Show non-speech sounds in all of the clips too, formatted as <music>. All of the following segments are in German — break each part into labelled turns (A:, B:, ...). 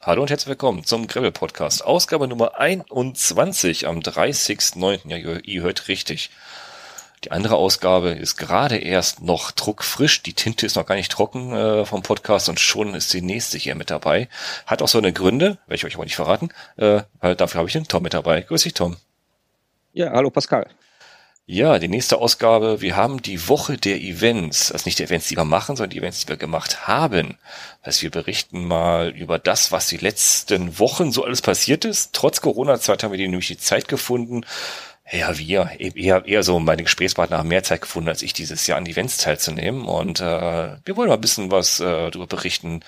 A: Hallo und herzlich willkommen zum Gravel Podcast. Ausgabe Nummer 21 am 30.09. Ja, ihr hört richtig. Die andere Ausgabe ist gerade erst noch druckfrisch. Die Tinte ist noch gar nicht trocken äh, vom Podcast und schon ist die nächste hier mit dabei. Hat auch so eine Gründe, werde ich euch aber nicht verraten, äh, weil dafür habe ich den Tom mit dabei. Grüß dich, Tom.
B: Ja, hallo Pascal.
A: Ja, die nächste Ausgabe. Wir haben die Woche der Events. Also nicht die Events, die wir machen, sondern die Events, die wir gemacht haben. Also wir berichten mal über das, was die letzten Wochen so alles passiert ist. Trotz Corona-Zeit haben wir die nämlich die Zeit gefunden. Ja, wir, eher, eher so meine Gesprächspartner haben mehr Zeit gefunden, als ich dieses Jahr an Events teilzunehmen. Und äh, wir wollen mal ein bisschen was äh, darüber berichten,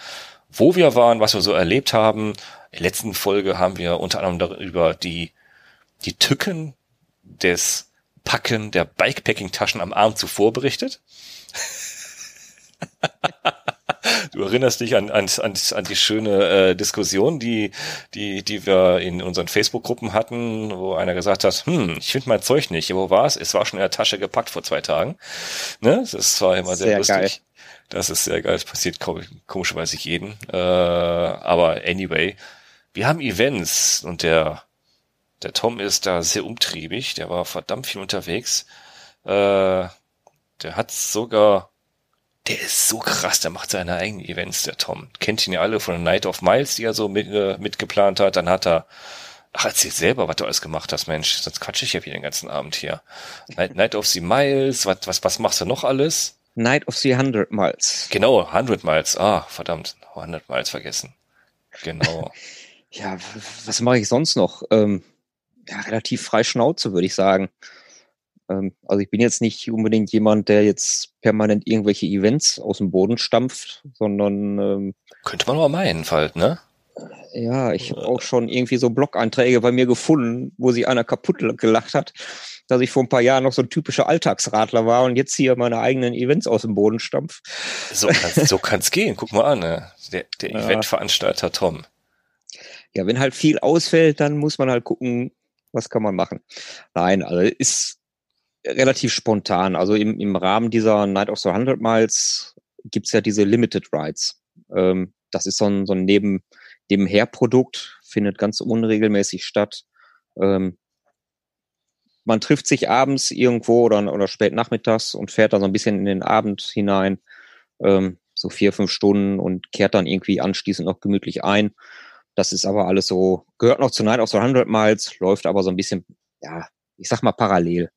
A: wo wir waren, was wir so erlebt haben. In der letzten Folge haben wir unter anderem darüber die, die Tücken des Packen der Bikepacking-Taschen am Arm zuvor berichtet. Du erinnerst dich an, an, an, an die schöne äh, Diskussion, die, die, die wir in unseren Facebook-Gruppen hatten, wo einer gesagt hat, hm, ich finde mein Zeug nicht. Ja, wo war es? Es war schon in der Tasche gepackt vor zwei Tagen. Ne? Das war immer sehr, sehr lustig. Geil. Das ist sehr geil. Das passiert komischerweise jeden. Äh, aber anyway, wir haben Events und der der Tom ist da sehr umtriebig, der war verdammt viel unterwegs. Äh, der hat sogar, der ist so krass, der macht seine eigenen Events, der Tom. Kennt ihn ja alle von Night of Miles, die er so mit, äh, mitgeplant hat. Dann hat er, ach, erzähl selber, was du alles gemacht hast, Mensch. Sonst quatsche ich ja wieder den ganzen Abend hier. Night, Night of the Miles, was, was, was machst du noch alles?
B: Night of the 100 Miles.
A: Genau, 100 Miles. Ah, verdammt, 100 Miles vergessen. Genau. <laughs>
B: ja, was mache ich sonst noch? Ähm, ja, relativ frei Schnauze, würde ich sagen. Ähm, also ich bin jetzt nicht unbedingt jemand, der jetzt permanent irgendwelche Events aus dem Boden stampft, sondern ähm,
A: könnte man aber meinen, halt, ne?
B: Ja, ich habe auch schon irgendwie so Blog-Einträge bei mir gefunden, wo sich einer kaputt gelacht hat, dass ich vor ein paar Jahren noch so ein typischer Alltagsradler war und jetzt hier meine eigenen Events aus dem Boden stampf.
A: So kann's, so kann's gehen. Guck mal an, ne? der, der ja. Eventveranstalter Tom.
B: Ja, wenn halt viel ausfällt, dann muss man halt gucken, was kann man machen? Nein, also ist relativ spontan. Also im, im Rahmen dieser Night of the 100 Miles gibt's ja diese Limited Rides. Ähm, das ist so ein, so ein Neben, Nebenherprodukt, findet ganz unregelmäßig statt. Ähm, man trifft sich abends irgendwo oder, oder spät nachmittags und fährt dann so ein bisschen in den Abend hinein, ähm, so vier, fünf Stunden und kehrt dann irgendwie anschließend noch gemütlich ein. Das ist aber alles so, gehört noch zu Night of the 100 Miles, läuft aber so ein bisschen, ja, ich sag mal parallel.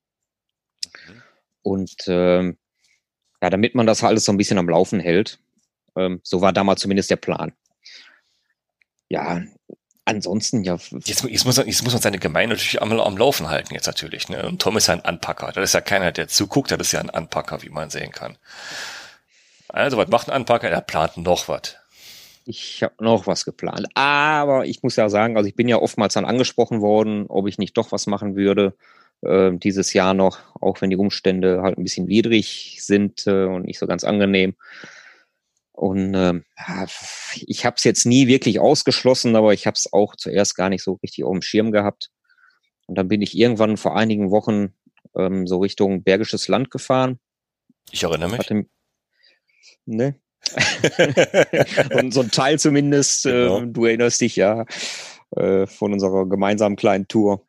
B: Und ähm, ja, damit man das alles so ein bisschen am Laufen hält. Ähm, so war damals zumindest der Plan. Ja, ansonsten, ja.
A: Jetzt, jetzt, muss, jetzt muss man seine Gemeinde natürlich am, am Laufen halten, jetzt natürlich. Ne? Und Tom ist ja ein Anpacker. Das ist ja keiner, der zuguckt, das ist ja ein Anpacker, wie man sehen kann. Also, was macht ein Anpacker? Er plant noch was.
B: Ich habe noch was geplant. Aber ich muss ja sagen, also ich bin ja oftmals dann angesprochen worden, ob ich nicht doch was machen würde äh, dieses Jahr noch, auch wenn die Umstände halt ein bisschen widrig sind äh, und nicht so ganz angenehm. Und äh, ich habe es jetzt nie wirklich ausgeschlossen, aber ich habe es auch zuerst gar nicht so richtig auf dem Schirm gehabt. Und dann bin ich irgendwann vor einigen Wochen ähm, so Richtung Bergisches Land gefahren.
A: Ich erinnere mich. Hatte,
B: ne? <laughs> und so ein Teil zumindest, genau. äh, du erinnerst dich ja äh, von unserer gemeinsamen kleinen Tour.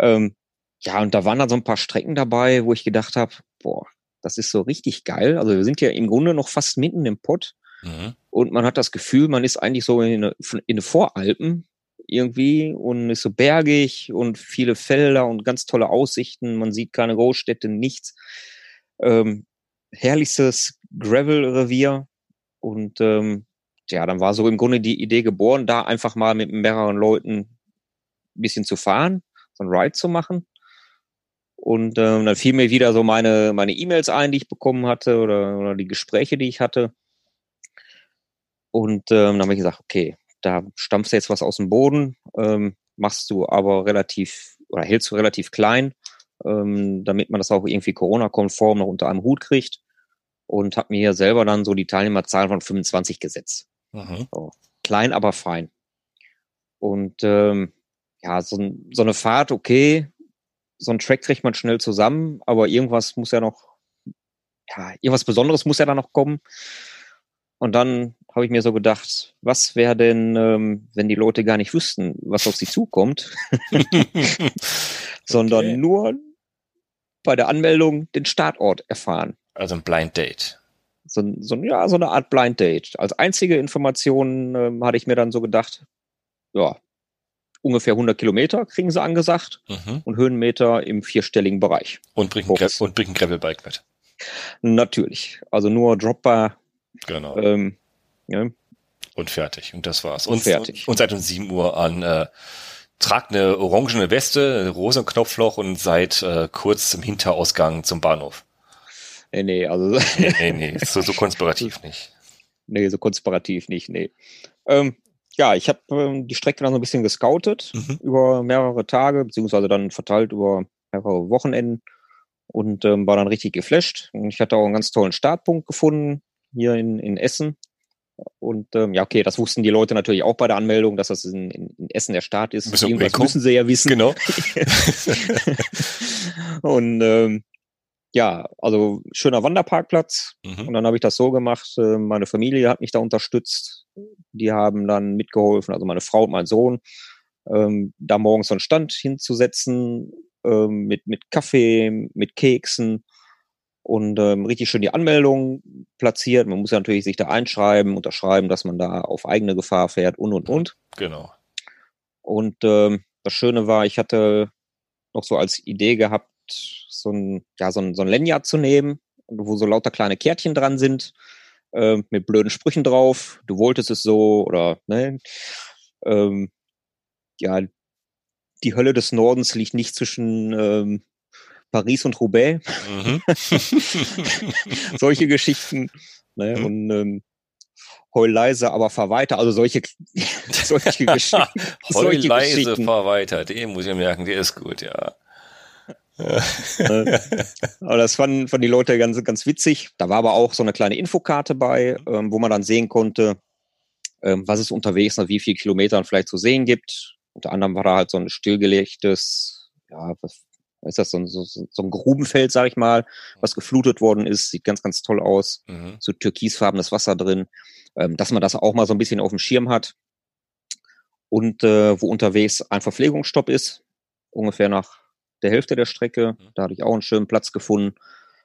B: Ähm, ja, und da waren dann so ein paar Strecken dabei, wo ich gedacht habe, boah, das ist so richtig geil. Also wir sind ja im Grunde noch fast mitten im Pott mhm. und man hat das Gefühl, man ist eigentlich so in eine, in eine Voralpen irgendwie und ist so bergig und viele Felder und ganz tolle Aussichten. Man sieht keine Großstädte, nichts. Ähm, herrlichstes Gravel-Revier und ähm, ja, dann war so im Grunde die Idee geboren, da einfach mal mit mehreren Leuten ein bisschen zu fahren, so ein Ride zu machen. Und ähm, dann fiel mir wieder so meine meine E-Mails ein, die ich bekommen hatte oder, oder die Gespräche, die ich hatte. Und ähm, dann habe ich gesagt, okay, da stampfst du jetzt was aus dem Boden, ähm, machst du aber relativ oder hältst du relativ klein, ähm, damit man das auch irgendwie Corona-konform noch unter einem Hut kriegt und habe mir selber dann so die Teilnehmerzahl von 25 gesetzt. Mhm. So. Klein, aber fein. Und ähm, ja, so, so eine Fahrt, okay, so ein Track kriegt man schnell zusammen, aber irgendwas muss ja noch, ja, irgendwas Besonderes muss ja da noch kommen. Und dann habe ich mir so gedacht, was wäre denn, ähm, wenn die Leute gar nicht wüssten, was auf sie zukommt, <laughs> <laughs> sondern okay. nur bei der Anmeldung den Startort erfahren.
A: Also ein Blind Date.
B: So, so, ja, so eine Art Blind Date. Als einzige Information ähm, hatte ich mir dann so gedacht, ja, ungefähr 100 Kilometer kriegen sie angesagt mhm. und Höhenmeter im vierstelligen Bereich.
A: Und bringen und bring ein Gravelbike mit.
B: Natürlich. Also nur Dropper.
A: Genau. Ähm, ja. Und fertig. Und das war's. Und, fertig. Und seit um 7 Uhr an äh, tragt eine orangene Weste, rosa Knopfloch und seid äh, kurz im Hinterausgang zum Bahnhof.
B: Nee, nee, also. <laughs>
A: nee, nee, nee, so, so konspirativ nicht.
B: Nee, so konspirativ nicht, nee. Ähm, ja, ich habe ähm, die Strecke dann so ein bisschen gescoutet mhm. über mehrere Tage, beziehungsweise dann verteilt über mehrere Wochenenden und ähm, war dann richtig geflasht. Und ich hatte auch einen ganz tollen Startpunkt gefunden hier in, in Essen. Und ähm, ja, okay, das wussten die Leute natürlich auch bei der Anmeldung, dass das in, in Essen der Start ist.
A: Irgendwas müssen sie ja wissen.
B: Genau. <laughs> <laughs> und ähm, ja, also schöner Wanderparkplatz. Mhm. Und dann habe ich das so gemacht. Äh, meine Familie hat mich da unterstützt. Die haben dann mitgeholfen, also meine Frau und mein Sohn, ähm, da morgens so einen Stand hinzusetzen ähm, mit, mit Kaffee, mit Keksen und ähm, richtig schön die Anmeldung platziert. Man muss ja natürlich sich da einschreiben, unterschreiben, dass man da auf eigene Gefahr fährt und und und.
A: Genau.
B: Und ähm, das Schöne war, ich hatte noch so als Idee gehabt, so ein, ja, so ein, so ein Lanyard zu nehmen, wo so lauter kleine Kärtchen dran sind, äh, mit blöden Sprüchen drauf. Du wolltest es so oder, ne? Ähm, ja, die Hölle des Nordens liegt nicht zwischen ähm, Paris und Roubaix. Mhm. <laughs> solche Geschichten. Ne? Mhm. Und ähm, heul leise, aber fahr weiter. Also solche, <laughs> solche <laughs> Geschichten.
A: heul leise, fahr weiter. Den muss ich merken, der ist gut, ja.
B: Äh, aber das fanden, fanden die Leute ganz, ganz witzig. Da war aber auch so eine kleine Infokarte bei, ähm, wo man dann sehen konnte, ähm, was es unterwegs nach wie viel Kilometern vielleicht zu sehen gibt. Unter anderem war da halt so ein stillgelegtes, ja, was ist das, so ein, so, so ein Grubenfeld, sag ich mal, was geflutet worden ist. Sieht ganz, ganz toll aus. Mhm. So türkisfarbenes Wasser drin. Ähm, dass man das auch mal so ein bisschen auf dem Schirm hat. Und äh, wo unterwegs ein Verpflegungsstopp ist, ungefähr nach der Hälfte der Strecke. Mhm. Da hatte ich auch einen schönen Platz gefunden.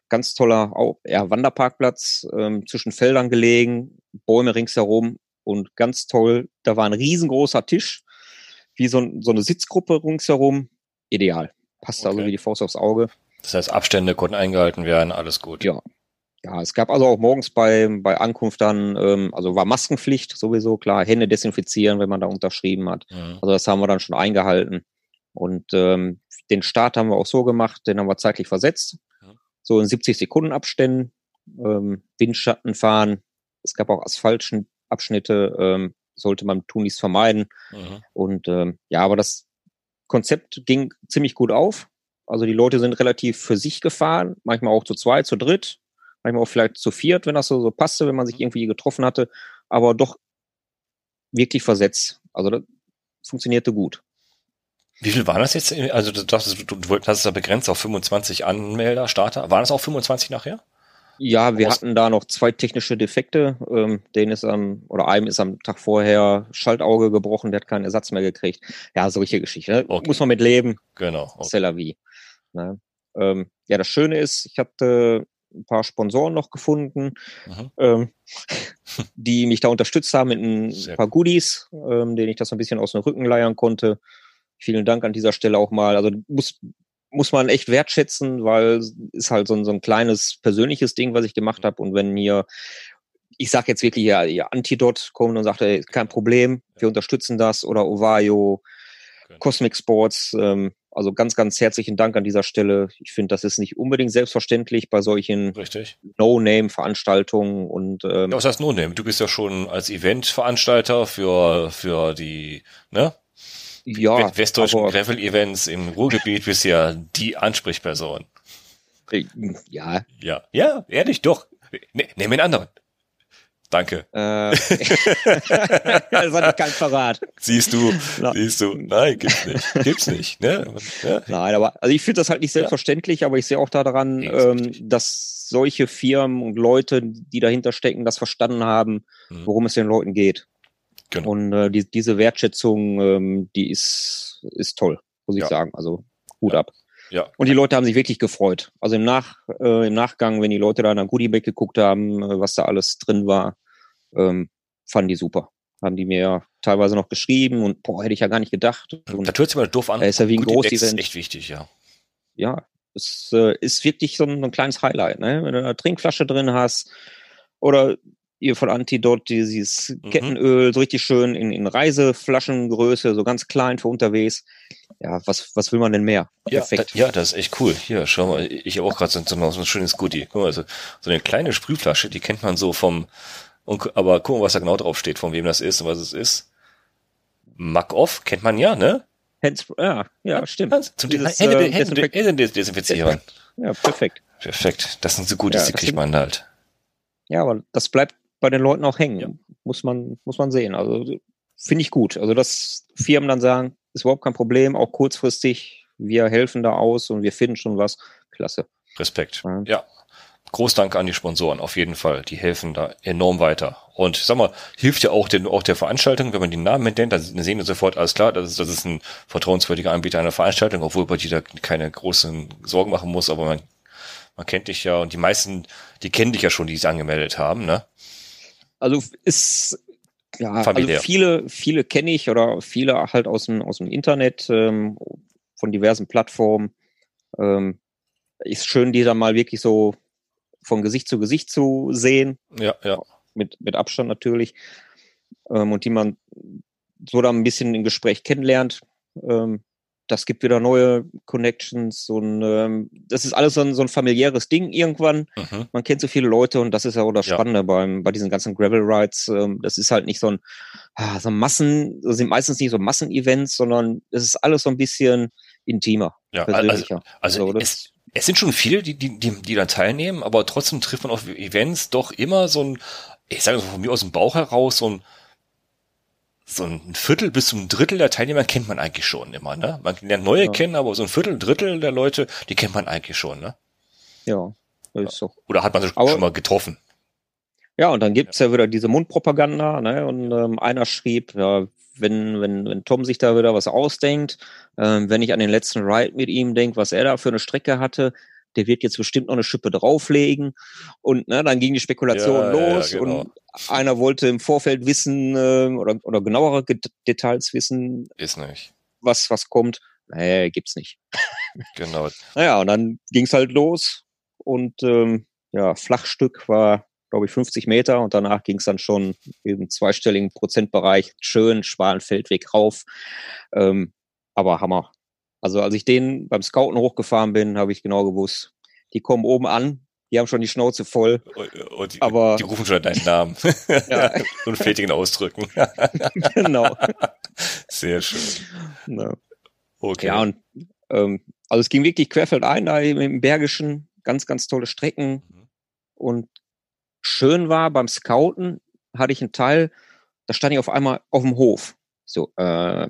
B: Ganz toller ja, Wanderparkplatz, ähm, zwischen Feldern gelegen, Bäume ringsherum und ganz toll. Da war ein riesengroßer Tisch, wie so, so eine Sitzgruppe ringsherum. Ideal. Passt okay. also wie die Faust aufs Auge.
A: Das heißt, Abstände konnten eingehalten werden, alles gut.
B: Ja. Ja, es gab also auch morgens bei, bei Ankunft dann, ähm, also war Maskenpflicht sowieso, klar, Hände desinfizieren, wenn man da unterschrieben hat. Mhm. Also das haben wir dann schon eingehalten. Und ähm, den Start haben wir auch so gemacht, den haben wir zeitlich versetzt. Ja. So in 70 Sekunden Abständen, ähm, Windschatten fahren. Es gab auch Asphaltabschnitte, ähm, sollte man tunlichst vermeiden. Mhm. Und ähm, ja, aber das Konzept ging ziemlich gut auf. Also die Leute sind relativ für sich gefahren, manchmal auch zu zweit, zu dritt, manchmal auch vielleicht zu viert, wenn das so, so passte, wenn man sich mhm. irgendwie getroffen hatte, aber doch wirklich versetzt. Also das funktionierte gut.
A: Wie viel waren das jetzt? Also du dachtest, du, du hast es ja begrenzt auf 25 Anmelder, Starter. Waren es auch 25 nachher?
B: Ja, wir hatten da noch zwei technische Defekte. Ähm, den ist am, oder einem ist am Tag vorher Schaltauge gebrochen, der hat keinen Ersatz mehr gekriegt. Ja, solche Geschichten. Ne? Okay. Muss man mit leben.
A: Genau.
B: Okay. Ne? Ähm, ja, das Schöne ist, ich hatte ein paar Sponsoren noch gefunden, mhm. ähm, die mich da unterstützt haben mit ein Sehr paar Goodies, ähm, denen ich das so ein bisschen aus dem Rücken leiern konnte. Vielen Dank an dieser Stelle auch mal. Also muss, muss man echt wertschätzen, weil ist halt so ein, so ein kleines persönliches Ding, was ich gemacht habe. Und wenn mir, ich sag jetzt wirklich ja, ihr Antidot kommt und sagt, ey, kein Problem, wir unterstützen das oder Ovayo, okay. Cosmic Sports, ähm, also ganz, ganz herzlichen Dank an dieser Stelle. Ich finde, das ist nicht unbedingt selbstverständlich bei solchen No-Name-Veranstaltungen und
A: ähm, ja, was heißt No-Name? Du bist ja schon als Event-Veranstalter für für die ne ja, westdeutschen Gravel-Events im Ruhrgebiet bist ja die Ansprechperson.
B: Ja.
A: Ja, ja, ehrlich, doch. Ne, nimm einen anderen. Danke.
B: Äh, <laughs> das war kein Verrat.
A: Siehst du, Na, siehst du. Nein, gibt's nicht. Gibt's nicht. Ne?
B: Ja. Nein, aber also ich finde das halt nicht selbstverständlich, ja. aber ich sehe auch daran, ähm, dass solche Firmen und Leute, die dahinter stecken, das verstanden haben, mhm. worum es den Leuten geht. Genau. Und äh, die, diese Wertschätzung, ähm, die ist, ist toll, muss ich ja. sagen. Also Hut ab. Ja. Und die Leute haben sich wirklich gefreut. Also im, Nach, äh, im Nachgang, wenn die Leute da in der Goodiebag geguckt haben, äh, was da alles drin war, ähm, fanden die super. Haben die mir teilweise noch geschrieben und boah, hätte ich ja gar nicht gedacht. Und
A: da hört sich mal doof an.
B: ist ja wie ein großes
A: ist echt wichtig, ja.
B: Ja, es äh, ist wirklich so ein, ein kleines Highlight, ne? Wenn du eine Trinkflasche drin hast oder ihr von Antidot, dieses mhm. Kettenöl, so richtig schön in, in Reiseflaschengröße, so ganz klein für unterwegs. Ja, was, was will man denn mehr?
A: Ja, da, ja, das ist echt cool. Hier, schau mal, ich habe auch gerade so, so, ein schönes Goodie. Guck mal, so, so eine kleine Sprühflasche, die kennt man so vom, und, aber guck mal, was da genau drauf steht, von wem das ist und was es ist. Mac Off kennt man ja, ne?
B: Hands, ja, ja, stimmt.
A: Zum Dieses, Hände, äh, Hände, Hände desinfizieren.
B: Ja, perfekt.
A: Perfekt. Das sind so Goodies, ja, die kriegt man halt.
B: Ja, aber das bleibt bei den Leuten auch hängen. Ja. Muss man, muss man sehen. Also finde ich gut. Also dass Firmen dann sagen, ist überhaupt kein Problem, auch kurzfristig, wir helfen da aus und wir finden schon was. Klasse.
A: Respekt. Ja. ja. Großdank an die Sponsoren, auf jeden Fall. Die helfen da enorm weiter. Und sag mal, hilft ja auch, den, auch der Veranstaltung, wenn man die Namen nennt, dann sehen wir sofort alles klar, das ist, das ist ein vertrauenswürdiger Anbieter einer Veranstaltung, obwohl bei dir da keine großen Sorgen machen muss, aber man, man kennt dich ja und die meisten, die kennen dich ja schon, die sich angemeldet haben, ne?
B: Also ist ja also viele, viele kenne ich oder viele halt aus dem, aus dem Internet, ähm, von diversen Plattformen. Ähm, ist schön, die dann mal wirklich so von Gesicht zu Gesicht zu sehen.
A: Ja, ja.
B: Mit, mit Abstand natürlich. Ähm, und die man so dann ein bisschen im Gespräch kennenlernt. Ähm, das gibt wieder neue Connections und ähm, das ist alles so ein, so ein familiäres Ding irgendwann. Mhm. Man kennt so viele Leute und das ist ja auch das Spannende ja. beim, bei diesen ganzen Gravel Rides. Ähm, das ist halt nicht so ein, ah, so ein Massen, das sind meistens nicht so Massenevents, sondern es ist alles so ein bisschen intimer.
A: Ja, also, also, also es, es sind schon viele, die, die, die, die da teilnehmen, aber trotzdem trifft man auf Events doch immer so ein, ich sage von mir aus dem Bauch heraus, so ein so ein Viertel bis zum Drittel der Teilnehmer kennt man eigentlich schon immer, ne? Man lernt neue ja. kennen, aber so ein Viertel, Drittel der Leute, die kennt man eigentlich schon, ne?
B: Ja, ist so.
A: Oder hat man sich aber, schon mal getroffen?
B: Ja, und dann gibt's ja. ja wieder diese Mundpropaganda, ne? Und ähm, einer schrieb, ja, wenn, wenn, wenn Tom sich da wieder was ausdenkt, ähm, wenn ich an den letzten Ride mit ihm denke, was er da für eine Strecke hatte, der wird jetzt bestimmt noch eine Schippe drauflegen. Und ne, dann ging die Spekulation ja, los ja, genau. und einer wollte im Vorfeld wissen äh, oder, oder genauere Details wissen.
A: Ist nicht.
B: Was, was kommt. Nee, gibt's nicht.
A: Genau.
B: naja, und dann ging's halt los und ähm, ja, Flachstück war, glaube ich, 50 Meter und danach ging's dann schon im zweistelligen Prozentbereich schön, schmalen Feldweg rauf. Ähm, aber Hammer. Also als ich den beim Scouten hochgefahren bin, habe ich genau gewusst, die kommen oben an, die haben schon die Schnauze voll.
A: Und die, aber die rufen schon deinen Namen. <laughs> ja. Und fetigen Ausdrücken. <laughs>
B: genau.
A: Sehr schön.
B: No. Okay. Ja, und ähm, also es ging wirklich querfeldein da im Bergischen, ganz, ganz tolle Strecken. Mhm. Und schön war beim Scouten, hatte ich einen Teil, da stand ich auf einmal auf dem Hof. So, äh,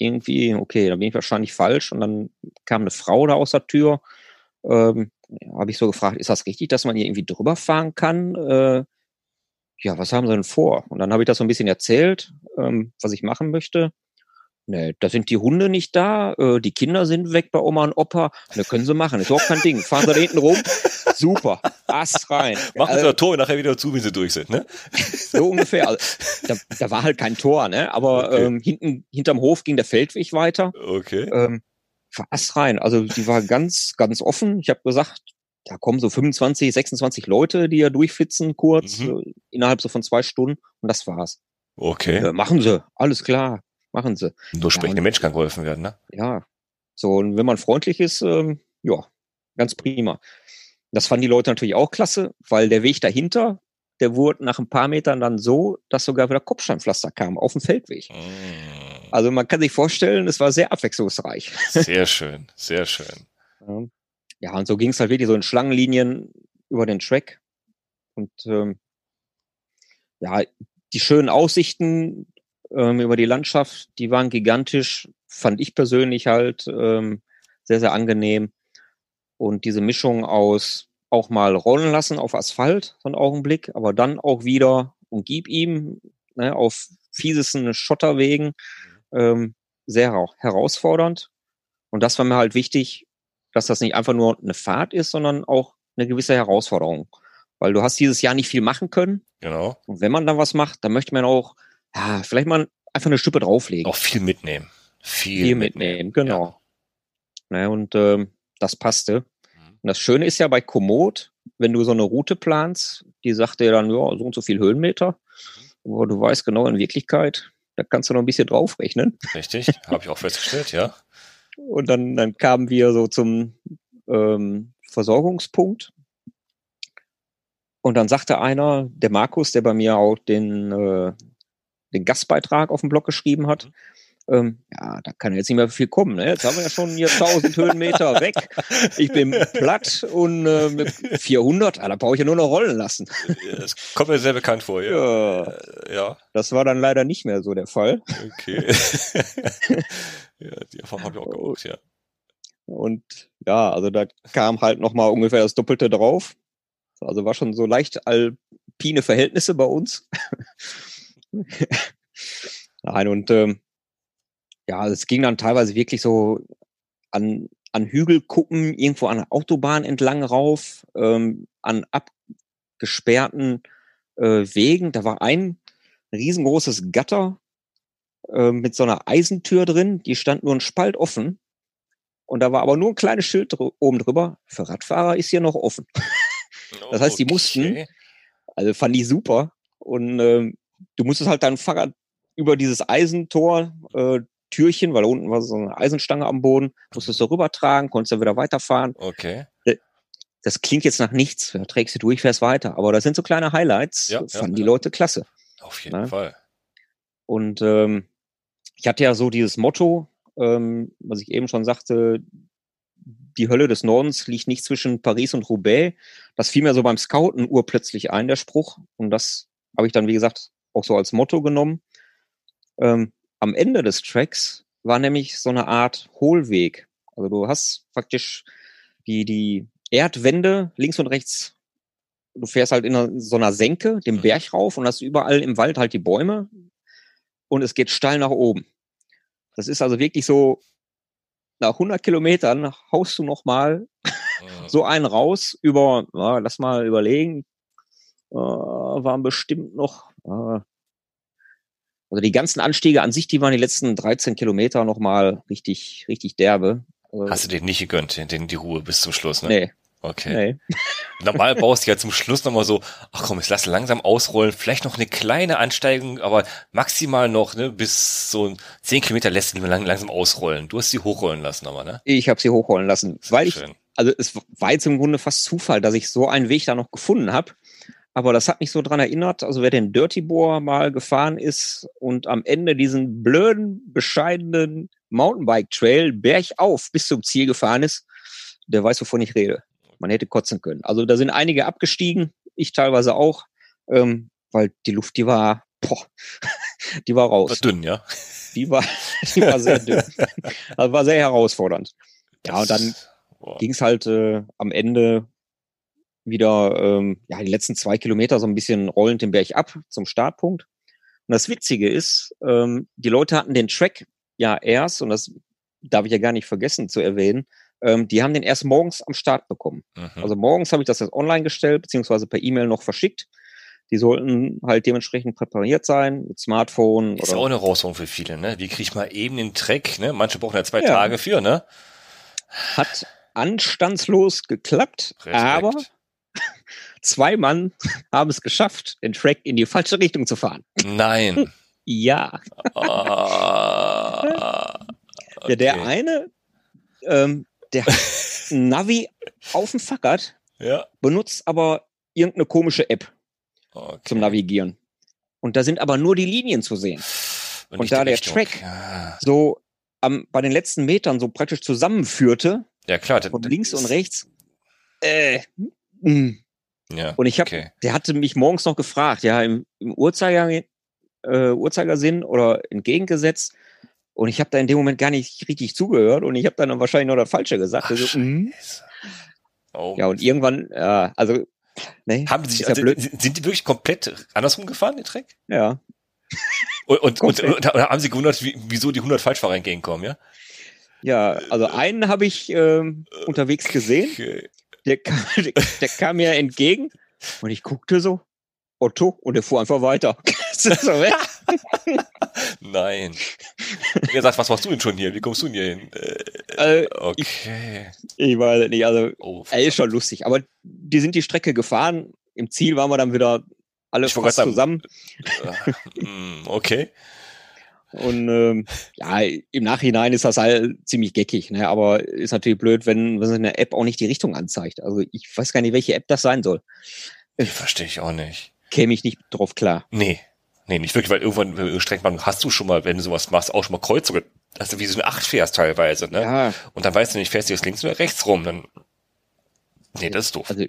B: irgendwie, okay, da bin ich wahrscheinlich falsch. Und dann kam eine Frau da aus der Tür. Ähm, habe ich so gefragt, ist das richtig, dass man hier irgendwie drüber fahren kann? Äh, ja, was haben sie denn vor? Und dann habe ich das so ein bisschen erzählt, ähm, was ich machen möchte. Ne, da sind die Hunde nicht da, äh, die Kinder sind weg bei Oma und Opa. Ne, können sie machen, ist überhaupt kein Ding. Fahren sie da hinten rum, super, Ass rein.
A: Machen sie das Tor nachher wieder zu, wenn sie durch sind, ne? <laughs>
B: So ungefähr. Also, da, da war halt kein Tor, ne? Aber okay. ähm, hinten, hinterm Hof ging der Feldweg weiter.
A: Okay.
B: Ähm, Ass rein. Also die war ganz, ganz offen. Ich habe gesagt, da kommen so 25, 26 Leute, die ja durchflitzen kurz, mhm. äh, innerhalb so von zwei Stunden und das war's.
A: Okay.
B: Äh, machen sie, alles klar machen sie.
A: Nur sprechende ja, Mensch kann geholfen werden, ne?
B: Ja. So, und wenn man freundlich ist, ähm, ja, ganz prima. Das fanden die Leute natürlich auch klasse, weil der Weg dahinter, der wurde nach ein paar Metern dann so, dass sogar wieder Kopfsteinpflaster kam auf dem Feldweg. Mm. Also man kann sich vorstellen, es war sehr abwechslungsreich.
A: Sehr schön, sehr schön. <laughs>
B: Ja, und so ging es halt wirklich so in Schlangenlinien über den Track. Und ähm, ja, die schönen Aussichten ähm, über die Landschaft, die waren gigantisch, fand ich persönlich halt ähm, sehr, sehr angenehm. Und diese Mischung aus auch mal rollen lassen auf Asphalt, so einen Augenblick, aber dann auch wieder und gib ihm ne, auf fiesesten Schotterwegen ähm, sehr herausfordernd. Und das war mir halt wichtig, dass das nicht einfach nur eine Fahrt ist, sondern auch eine gewisse Herausforderung. Weil du hast dieses Jahr nicht viel machen können.
A: Genau.
B: Und wenn man dann was macht, dann möchte man auch, ja, vielleicht mal einfach eine Stüppe drauflegen.
A: Auch viel mitnehmen.
B: Viel, viel mitnehmen. mitnehmen, genau. Ja. Ne, und ähm, das passte. Mhm. Und das Schöne ist ja bei Komoot, wenn du so eine Route planst, die sagt dir dann, ja, so und so viel Höhenmeter. Mhm. Aber du weißt genau in Wirklichkeit, da kannst du noch ein bisschen draufrechnen.
A: Richtig, habe ich auch festgestellt, ja. <laughs>
B: Und dann, dann kamen wir so zum ähm, Versorgungspunkt. Und dann sagte einer, der Markus, der bei mir auch den, äh, den Gastbeitrag auf dem Blog geschrieben hat, mhm ähm, ja, da kann jetzt nicht mehr viel kommen. Ne? Jetzt haben wir ja schon hier 1000 Höhenmeter weg. Ich bin platt und äh, mit 400, ah, da brauche ich ja nur noch rollen lassen.
A: Das kommt mir sehr bekannt vor, ja. ja.
B: Äh, ja. Das war dann leider nicht mehr so der Fall.
A: Okay. <laughs> ja, die Erfahrung habe ich auch gemacht, ja.
B: Und ja, also da kam halt nochmal ungefähr das Doppelte drauf. Also war schon so leicht alpine Verhältnisse bei uns. <laughs> Nein, und ähm, ja, es ging dann teilweise wirklich so an, an Hügelkuppen irgendwo an der Autobahn entlang rauf, ähm, an abgesperrten äh, Wegen. Da war ein riesengroßes Gatter äh, mit so einer Eisentür drin, die stand nur ein Spalt offen. Und da war aber nur ein kleines Schild dr oben drüber. Für Radfahrer ist hier noch offen. <laughs> das heißt, die mussten, also fand ich super. Und äh, du musstest halt dein Fahrrad über dieses Eisentor äh, Türchen, weil da unten war so eine Eisenstange am Boden, musstest du rübertragen, konntest dann wieder weiterfahren.
A: Okay.
B: Äh, das klingt jetzt nach nichts, da trägst du durch, fährst weiter. Aber das sind so kleine Highlights, ja, fanden ja, die ja. Leute klasse.
A: Auf jeden Fall.
B: Und ähm, ich hatte ja so dieses Motto, ähm, was ich eben schon sagte, die Hölle des Nordens liegt nicht zwischen Paris und Roubaix. Das fiel mir so beim Scouten urplötzlich ein, der Spruch. Und das habe ich dann, wie gesagt, auch so als Motto genommen. Ähm, am Ende des Tracks war nämlich so eine Art Hohlweg. Also du hast praktisch die, die Erdwände links und rechts. Du fährst halt in einer, so einer Senke, dem mhm. Berg rauf und hast überall im Wald halt die Bäume und es geht steil nach oben. Das ist also wirklich so, nach 100 Kilometern haust du nochmal mhm. so einen raus über, ja, lass mal überlegen, äh, waren bestimmt noch äh, also die ganzen Anstiege an sich, die waren die letzten 13 Kilometer nochmal richtig, richtig derbe.
A: Also Hast du dir nicht gegönnt, den, die Ruhe bis zum Schluss, ne?
B: Nee.
A: Okay. Nee. <laughs> Normal baust du ja zum Schluss nochmal so, ach komm, jetzt lass langsam ausrollen, vielleicht noch eine kleine Ansteigung, aber maximal noch, ne, bis so 10 Kilometer lässt du die lang, langsam ausrollen. Du hast sie hochrollen lassen aber, ne?
B: Ich habe sie hochrollen lassen, weil ich, also es war jetzt im Grunde fast Zufall, dass ich so einen Weg da noch gefunden habe. Aber das hat mich so dran erinnert, also wer den Dirty Boar mal gefahren ist und am Ende diesen blöden, bescheidenen Mountainbike-Trail bergauf bis zum Ziel gefahren ist, der weiß, wovon ich rede. Man hätte kotzen können. Also da sind einige abgestiegen, ich teilweise auch, ähm, weil die Luft, die war, boah, <laughs> die war raus.
A: War dünn, ja.
B: Die war, die war sehr dünn. <laughs> Also war sehr herausfordernd. Ja, und dann ging es halt äh, am Ende wieder ähm, ja, die letzten zwei Kilometer so ein bisschen rollend den Berg ab zum Startpunkt. Und das Witzige ist, ähm, die Leute hatten den Track ja erst, und das darf ich ja gar nicht vergessen zu erwähnen, ähm, die haben den erst morgens am Start bekommen. Mhm. Also morgens habe ich das jetzt online gestellt, beziehungsweise per E-Mail noch verschickt. Die sollten halt dementsprechend präpariert sein, mit Smartphone.
A: Ist oder auch eine Herausforderung für viele, ne? Wie kriegt man eben den Track, ne? Manche brauchen ja zwei ja. Tage für, ne?
B: Hat anstandslos geklappt, Respekt. aber Zwei Mann haben es geschafft, den Track in die falsche Richtung zu fahren.
A: Nein. <laughs>
B: ja. Ah, okay. Der eine, ähm, der <laughs> Navi auf dem Fahrrad,
A: ja.
B: benutzt aber irgendeine komische App okay. zum Navigieren. Und da sind aber nur die Linien zu sehen. Und, Und da der Track ja. so am, bei den letzten Metern so praktisch zusammenführte,
A: ja klar,
B: von links und rechts, äh, hm,
A: Ja,
B: Und ich habe,
A: okay.
B: der hatte mich morgens noch gefragt, ja, im, im Uhrzeiger, äh, Uhrzeigersinn oder entgegengesetzt. Und ich habe da in dem Moment gar nicht richtig zugehört und ich habe dann wahrscheinlich noch das Falsche gesagt.
A: Ach,
B: Also.
A: Scheiße. Oh.
B: ja, und irgendwann, ja, also, ne,
A: haben
B: ja
A: also,
B: blöd.
A: sind die wirklich komplett andersrum gefahren, den Track?
B: ja,
A: Und, und, und, und, haben sie gewundert, wie, wieso die 100 Falschfahrer entgegenkommen, ja?
B: ja, also einen habe ich ähm, unterwegs gesehen,
A: Okay.
B: Der kam, <laughs> der, der kam mir entgegen und ich guckte so, Otto, und der fuhr einfach weiter. <laughs> <laughs>
A: Nein. Und er sagt, was machst du denn schon hier? Wie kommst du denn hier hin? Äh,
B: Äh,
A: okay.
B: ich weiß nicht, also
A: Oh,
B: Ey, ist schon lustig. Aber die sind die Strecke gefahren. Im Ziel waren wir dann wieder alle
A: Ich
B: fast zusammen.
A: äh, mm, okay.
B: Und ähm, ja, im Nachhinein ist das halt ziemlich geckig. Ne? Aber ist natürlich blöd, wenn, wenn eine App auch nicht die Richtung anzeigt. Also ich weiß gar nicht, welche App das sein soll.
A: Die verstehe ich auch nicht.
B: Käme ich nicht drauf klar.
A: Nee. Nee, nicht wirklich, weil irgendwann äh, strengt man, hast du schon mal, wenn du sowas machst, auch schon mal Kreuzungen, dass du wie so eine Acht fährst teilweise, ne?
B: Ja,
A: Und dann weißt du nicht, fährst du jetzt links oder rechts rum, dann. Nee, das ist doof.
B: also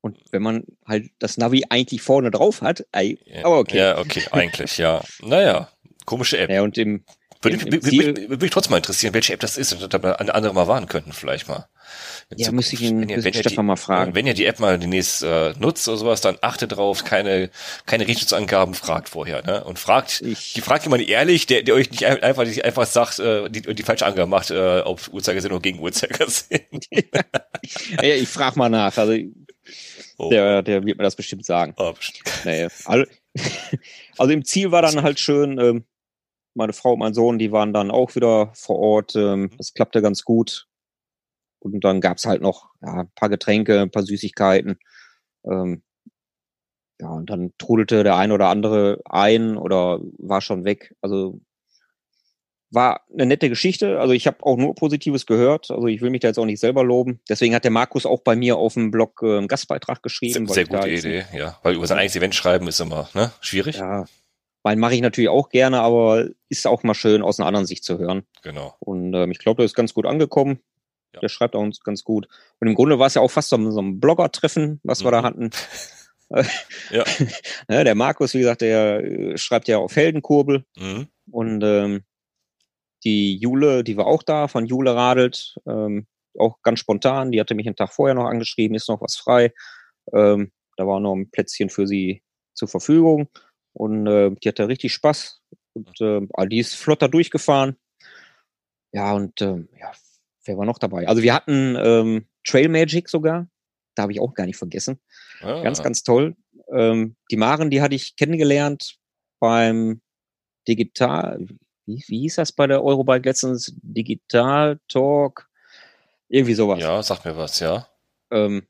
B: und wenn man halt das Navi eigentlich vorne drauf hat, ey, aber okay.
A: Ja, okay, eigentlich, ja. Naja, komische App.
B: Ja, und im,
A: Würde
B: im,
A: mich,
B: im
A: würde,
B: Ziel,
A: würde, würde mich trotzdem mal interessieren, welche App das ist und eine andere mal warnen könnten, vielleicht mal. In
B: ja, müsste ich ihn,
A: Wenn ihr- wenn
B: Stefan
A: die,
B: mal fragen.
A: Wenn ihr die App mal demnächst äh, nutzt oder sowas, dann achtet drauf, keine, keine Richtungsangaben, fragt vorher, ne? Und fragt,
B: Ich-
A: die fragt jemand ehrlich, der, der euch nicht ein- einfach, nicht einfach sagt, äh, die, die falsche Angabe macht, äh, ob Uhrzeigersinn oder gegen Uhrzeigersinn. <laughs> <laughs>
B: ja, ich frage mal nach. Also
A: Oh.
B: der, der wird mir das bestimmt sagen.
A: Oh, bestimmt.
B: Nee, also, <laughs> also im Ziel war dann halt schön, ähm, meine Frau und mein Sohn, die waren dann auch wieder vor Ort. Ähm, das klappte ganz gut. Und dann gab's halt noch ja, ein paar Getränke, ein paar Süßigkeiten. Ähm, ja, und dann trudelte der ein oder andere ein oder war schon weg. Also war eine nette Geschichte. Also ich habe auch nur Positives gehört. Also ich will mich da jetzt auch nicht selber loben. Deswegen hat der Markus auch bei mir auf dem Blog äh, einen Gastbeitrag geschrieben.
A: Sehr, sehr gute Idee, ja. Weil über sein eigenes Event schreiben ist immer, ne? Schwierig.
B: ja, mein mache ich natürlich auch gerne, aber ist auch mal schön aus einer anderen Sicht zu hören.
A: Genau.
B: Und ähm, ich glaube, der ist ganz gut angekommen.
A: Ja.
B: Der schreibt auch uns ganz gut. Und im Grunde war es ja auch fast so, so ein Blogger-Treffen, was wir da
A: Mhm.
B: hatten. <laughs>
A: Ja. <laughs>
B: Ne, der Markus, wie gesagt, der äh, schreibt ja auf Heldenkurbel.
A: Mhm.
B: Und ähm, die Jule, die war auch da, von Jule Radelt, ähm, auch ganz spontan. Die hatte mich einen Tag vorher noch angeschrieben, ist noch was frei. Ähm, da war noch ein Plätzchen für sie zur Verfügung. Und äh, die hatte richtig Spaß. Und äh, die ist flotter durchgefahren. Ja, und ähm, ja, wer war noch dabei? Also wir hatten ähm, Trail Magic sogar. Da habe ich auch gar nicht vergessen.
A: Ah.
B: Ganz, ganz toll. Ähm, die Maren, die hatte ich kennengelernt beim Digital, wie, wie hieß das bei der Eurobike letztens? Digital Talk, irgendwie sowas.
A: Ja, sag mir was, ja.
B: Ähm,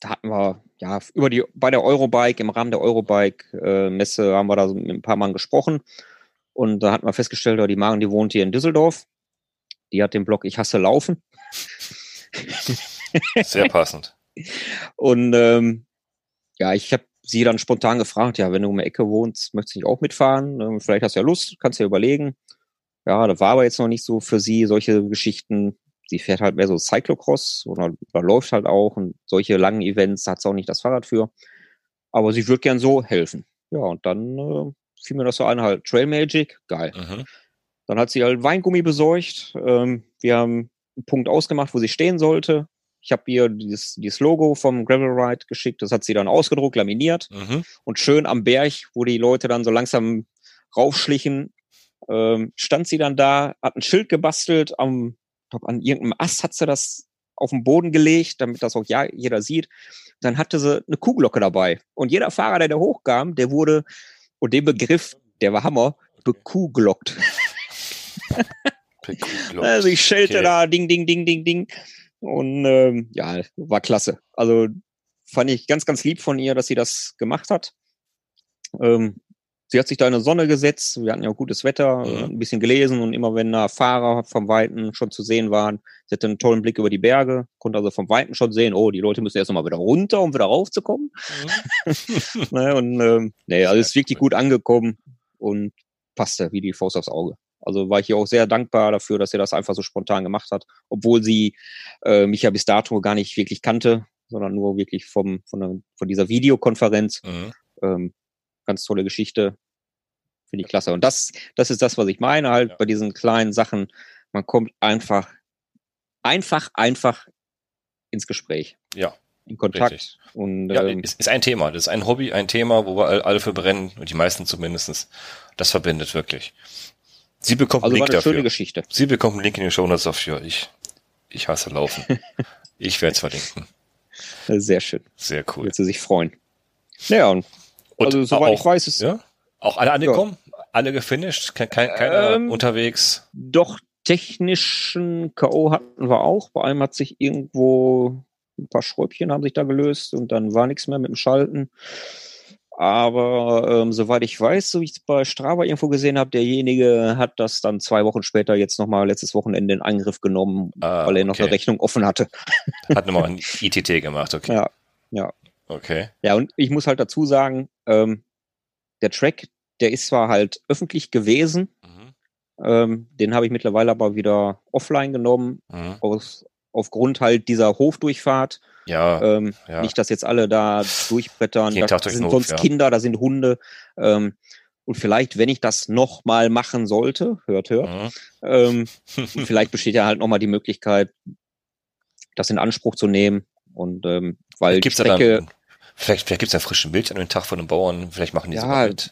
B: da hatten wir, ja, über die, bei der Eurobike, im Rahmen der Eurobike-Messe haben wir da so mit ein paar Mann gesprochen. Und da hatten wir festgestellt, die Maren, die wohnt hier in Düsseldorf. Die hat den Blog Ich hasse Laufen.
A: Sehr passend. <laughs>
B: Und ähm, ja, ich habe sie dann spontan gefragt, ja, wenn du um die Ecke wohnst, möchtest du nicht auch mitfahren? Ähm, vielleicht hast du ja Lust, kannst du ja überlegen. Ja, das war aber jetzt noch nicht so für sie, solche Geschichten. Sie fährt halt mehr so Cyclocross oder, oder läuft halt auch und solche langen Events hat sie auch nicht das Fahrrad für. Aber sie würde gern so helfen. Ja, und dann äh, fiel mir das so ein, halt Trail Magic, geil.
A: Mhm.
B: Dann hat sie halt Weingummi besorgt. Ähm, wir haben einen Punkt ausgemacht, wo sie stehen sollte. Ich habe ihr dieses, dieses Logo vom Gravel Ride geschickt. Das hat sie dann ausgedruckt, laminiert.
A: Mhm.
B: Und schön am Berg, wo die Leute dann so langsam raufschlichen, ähm, stand sie dann da, hat ein Schild gebastelt. Am, ich glaub, an irgendeinem Ast hat sie das auf den Boden gelegt, damit das auch ja, jeder sieht. Dann hatte sie eine Kuhglocke dabei. Und jeder Fahrer, der da hochkam, der wurde, und den Begriff, der war Hammer, <laughs> bekuhglockt. Also ich schellte
A: Okay.
B: da, ding, ding, ding, ding, ding. Und ähm, ja, war klasse. Also fand ich ganz, ganz lieb von ihr, dass sie das gemacht hat. Ähm, sie hat sich da in die Sonne gesetzt. Wir hatten ja auch gutes Wetter,
A: Mhm.
B: äh, ein bisschen gelesen und immer wenn da Fahrer vom Weiten schon zu sehen waren, sie hatte einen tollen Blick über die Berge, konnte also vom Weiten schon sehen, oh, die Leute müssen erst noch mal wieder runter, um wieder raufzukommen.
A: Mhm. <laughs>
B: ne, und ähm, nee, also ist wirklich gut angekommen und passte wie die Faust aufs Auge. Also war ich ihr auch sehr dankbar dafür, dass sie das einfach so spontan gemacht hat, obwohl sie äh, mich ja bis dato gar nicht wirklich kannte. sondern nur wirklich vom, von, der, von dieser Videokonferenz. Mhm. Ähm, ganz tolle Geschichte. Finde ich klasse. Und das, das ist das, was ich meine, halt ja. bei diesen kleinen Sachen. Man kommt einfach, einfach, einfach ins Gespräch.
A: Ja.
B: In Kontakt. Richtig.
A: Und, ja, ähm, ist, ist ein Thema. Das ist ein Hobby, ein Thema, wo wir alle für brennen und die meisten zumindestens. Das verbindet wirklich. Sie bekommt
B: also
A: einen Link
B: war eine
A: dafür.
B: schöne Geschichte.
A: Sie bekommt einen Link in den Show Notes dafür. Ich, ich hasse Laufen. <laughs> ich werde es verlinken.
B: Sehr schön.
A: Sehr cool.
B: Wird sie sich freuen. Naja, und, und also soweit auch, ich weiß, ist
A: ja? auch alle angekommen, ja. alle gefinisht, kein, kein, keiner ähm, unterwegs.
B: Doch technischen K.O. hatten wir auch. Bei einem hat sich irgendwo ein paar Schräubchen haben sich da gelöst und dann war nichts mehr mit dem Schalten. Aber ähm, soweit ich weiß, so wie ich es bei Strava irgendwo gesehen habe, derjenige hat das dann zwei Wochen später jetzt nochmal letztes Wochenende in Angriff genommen, ah, weil er noch eine Rechnung offen hatte.
A: Hat nochmal ein ITT gemacht, okay.
B: Ja, ja.
A: Okay.
B: Ja, und ich muss halt dazu sagen, ähm, der Track, der ist zwar halt öffentlich gewesen, mhm. ähm, den habe ich mittlerweile aber wieder offline genommen, mhm. aus, aufgrund halt dieser Hofdurchfahrt.
A: Ja,
B: ähm,
A: ja.
B: Nicht, dass jetzt alle da durchbrettern.
A: Jeden
B: da sind sonst ja. Kinder, da sind Hunde. Ähm, und vielleicht, wenn ich das nochmal machen sollte, hört, hört, mhm. ähm, <laughs> vielleicht besteht ja halt nochmal die Möglichkeit, das in Anspruch zu nehmen. Und ähm, weil
A: gibt's Strecke, dann, vielleicht, vielleicht gibt es ja frischen Milch an den Tag von den Bauern, vielleicht machen die
B: ja, sogar mit.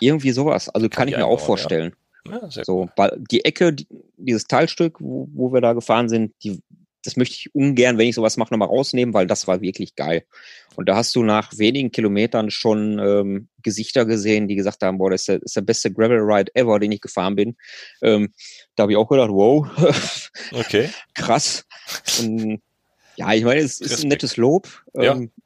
B: Irgendwie sowas. Also kann, kann ich mir auch vorstellen. Ja. Ja, so, die Ecke, die, dieses Teilstück, wo, wo wir da gefahren sind, die das möchte ich ungern, wenn ich sowas mache, nochmal rausnehmen, weil das war wirklich geil. Und da hast du nach wenigen Kilometern schon ähm, Gesichter gesehen, die gesagt haben, boah, das ist der, ist der beste Gravel Ride ever, den ich gefahren bin. Ähm, da habe ich auch gedacht, wow, <laughs>
A: okay.
B: krass. Und, ja, ich meine, es ist ein nettes Lob.
A: Ähm, ja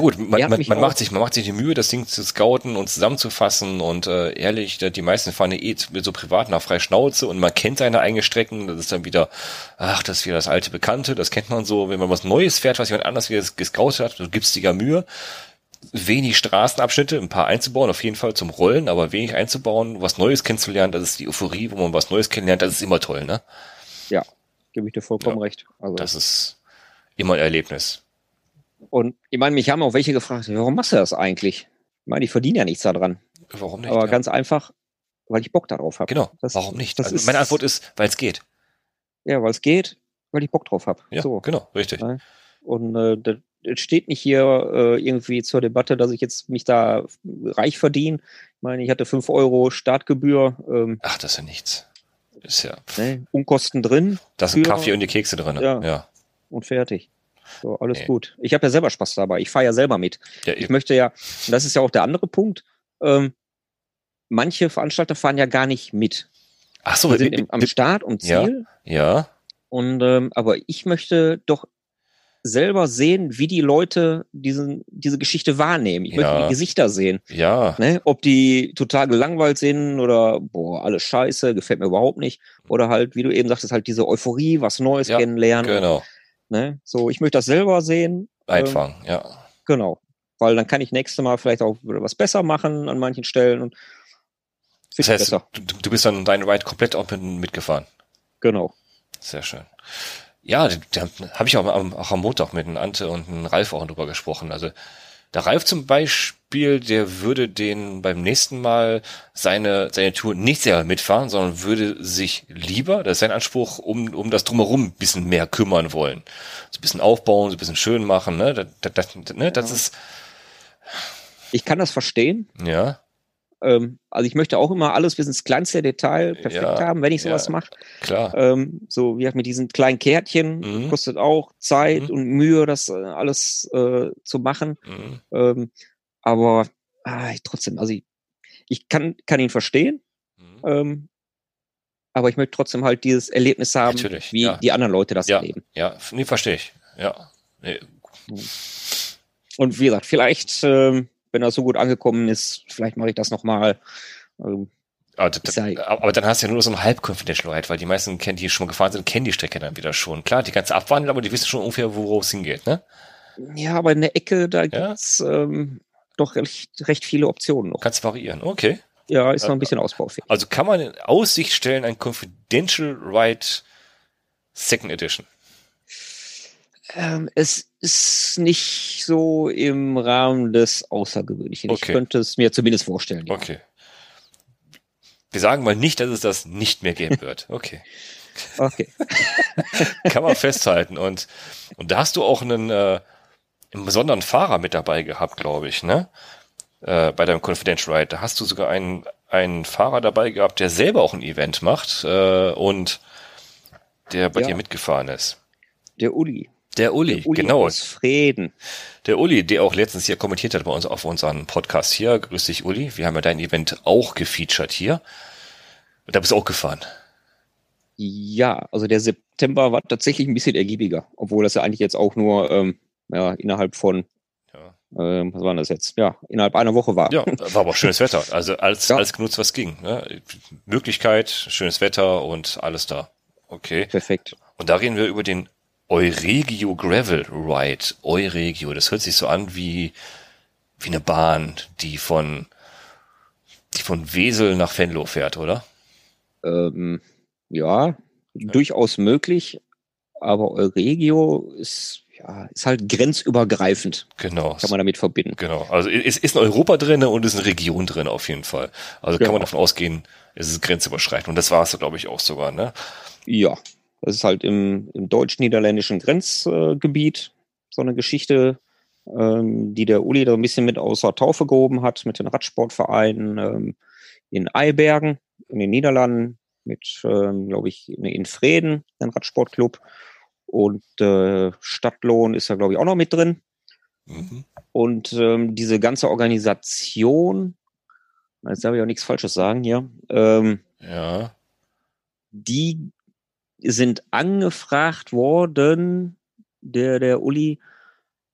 A: gut, man, man, man macht sich, man macht sich die Mühe, das Ding zu scouten und zusammenzufassen und äh, ehrlich, die meisten fahren ja eh so privat nach frei Schnauze und man kennt seine eigenen Strecken, das ist dann wieder, ach, das ist wieder das alte Bekannte, das kennt man so, wenn man was Neues fährt, was jemand anders wieder gescoutet hat, du gibst dir ja Mühe, wenig Straßenabschnitte, ein paar einzubauen, auf jeden Fall zum Rollen, aber wenig einzubauen, was Neues kennenzulernen, das ist die Euphorie, wo man was Neues kennenlernt, das ist immer toll, ne?
B: Ja, gebe ich dir vollkommen
A: ja,
B: recht.
A: Also. Das ist immer ein Erlebnis.
B: Und ich meine, mich haben auch welche gefragt, warum machst du das eigentlich? Ich meine, ich verdiene ja nichts daran.
A: Warum nicht?
B: Aber
A: ja.
B: ganz einfach, weil ich Bock darauf habe.
A: Genau. Das, warum nicht? Also meine Antwort ist, weil es geht.
B: Ja, weil es geht, weil ich Bock drauf habe.
A: Ja, so. genau, richtig.
B: Und äh, das steht nicht hier äh, irgendwie zur Debatte, dass ich jetzt mich da reich verdiene. Ich meine, ich hatte 5 Euro Startgebühr. Ähm,
A: Ach, das ist ja nichts. Ist ja.
B: Ne, Unkosten drin.
A: Da sind Kaffee und die Kekse drin.
B: Ja. ja. Und fertig. So, alles nee. gut. Ich habe ja selber Spaß dabei. Ich fahre ja selber mit. Ja, ich möchte ja, und das ist ja auch der andere Punkt, ähm, manche Veranstalter fahren ja gar nicht mit.
A: Ach so,
B: wir sind im, am Start und
A: Ziel. Ja. ja.
B: Und ähm, aber ich möchte doch selber sehen, wie die Leute diesen, diese Geschichte wahrnehmen. Ich ja. möchte die Gesichter sehen.
A: Ja.
B: Ne? Ob die total gelangweilt sind oder boah, alles scheiße, gefällt mir überhaupt nicht. Oder halt, wie du eben sagtest, halt diese Euphorie, was Neues ja, kennenlernen.
A: Genau.
B: Ne? So, ich möchte das selber sehen.
A: Einfangen, ähm, ja.
B: Genau. Weil dann kann ich nächstes Mal vielleicht auch was besser machen an manchen Stellen und
A: das heißt, du, du, bist dann deinen Ride komplett auch mit, mitgefahren.
B: Genau.
A: Sehr schön. Ja, da habe ich auch am, auch am Montag mit einem Ante und einem Ralf auch drüber gesprochen. Also der Ralf zum Beispiel, der würde den beim nächsten Mal seine, seine Tour nicht sehr mitfahren, sondern würde sich lieber, das ist sein Anspruch, um, um das Drumherum ein bisschen mehr kümmern wollen. So ein bisschen aufbauen, so ein bisschen schön machen, ne? Das, das, das, ne? das ist.
B: Ich kann das verstehen.
A: Ja.
B: Ähm, also ich möchte auch immer alles bis ins kleinste Detail perfekt ja, haben, wenn ich sowas
A: ja,
B: mache.
A: Klar.
B: Ähm, so wie mit diesen kleinen Kärtchen mhm. kostet auch Zeit mhm. und Mühe, das äh, alles äh, zu machen. Mhm. Ähm, aber ah, trotzdem, also ich, ich kann, kann ihn verstehen. Mhm. Ähm, aber ich möchte trotzdem halt dieses Erlebnis haben,
A: Natürlich,
B: wie
A: ja.
B: die anderen Leute das erleben.
A: Ja, nee, verstehe ich. Ja. Nee.
B: Und wie gesagt, vielleicht ähm, wenn das so gut angekommen ist, vielleicht mache ich das nochmal.
A: Ähm, aber, aber, dann hast du ja nur so eine Halbconfidential Ride, weil die meisten kennen, die schon gefahren sind, kennen die Strecke dann wieder schon. Klar, die kannst du abwandeln, aber die wissen schon ungefähr, worauf es hingeht, ne?
B: Ja, aber in der Ecke, da ja? gibt's ähm, doch recht, recht viele Optionen noch.
A: Kannst variieren, okay.
B: Ja, ist noch ein bisschen ausbaufähig.
A: Also kann man in Aussicht stellen, ein Confidential Ride Second Edition?
B: Ähm, es ist nicht so im Rahmen des Außergewöhnlichen.
A: Okay.
B: Ich könnte es mir zumindest vorstellen. Ja.
A: Okay. Wir sagen mal nicht, dass es das nicht mehr geben wird. Okay. <laughs>
B: Okay. <laughs>
A: Kann man festhalten. Und, und da hast du auch einen, äh, einen besonderen Fahrer mit dabei gehabt, glaube ich, ne? Äh, bei deinem Confidential Ride. Da hast du sogar einen, einen Fahrer dabei gehabt, der selber auch ein Event macht äh, und der bei
B: Ja.
A: dir mitgefahren ist.
B: Der Uli.
A: Der Uli,
B: Der Uli
A: genau.
B: aus Frieden.
A: Der Uli, der auch letztens hier kommentiert hat bei uns auf unseren Podcast hier. Grüß dich, Uli. Wir haben ja dein Event auch gefeatured hier. Und da bist du auch gefahren.
B: Ja, also der September war tatsächlich ein bisschen ergiebiger, obwohl das ja eigentlich jetzt auch nur ähm, ja, innerhalb von,
A: Ja.
B: ähm, was war das jetzt? Ja, innerhalb einer Woche war.
A: Ja, war aber auch schönes Wetter. <laughs> Also als,
B: Ja.
A: als genutzt, was ging. Ne? Möglichkeit, schönes Wetter und alles da. Okay.
B: Perfekt.
A: Und da reden wir über den Euregio Gravel Ride. Euregio, das hört sich so an wie, wie eine Bahn, die von, die von Wesel nach Venlo fährt, oder?
B: Ähm, ja, durchaus möglich, aber Euregio ist, ja, ist halt grenzübergreifend,
A: Genau.
B: kann man damit verbinden.
A: Genau. Also es ist in Europa drin und es ist eine Region drin auf jeden Fall. Also kann
B: Genau.
A: man davon ausgehen, es ist grenzüberschreitend. Und das war es, glaube ich, auch sogar, ne?
B: Ja, das ist halt im, im deutsch-niederländischen Grenzgebiet so eine Geschichte, ähm, die der Uli da ein bisschen mit außer Taufe gehoben hat, mit den Radsportvereinen ähm, in Eibergen in den Niederlanden, mit, ähm, glaube ich, in, Freden, ein Radsportclub. Und äh, Stadtlohn ist da, glaube ich, auch noch mit drin.
A: Mhm.
B: Und ähm, diese ganze Organisation, jetzt darf ich auch nichts Falsches sagen hier, ähm,
A: Ja.
B: die sind angefragt worden, der, der Uli,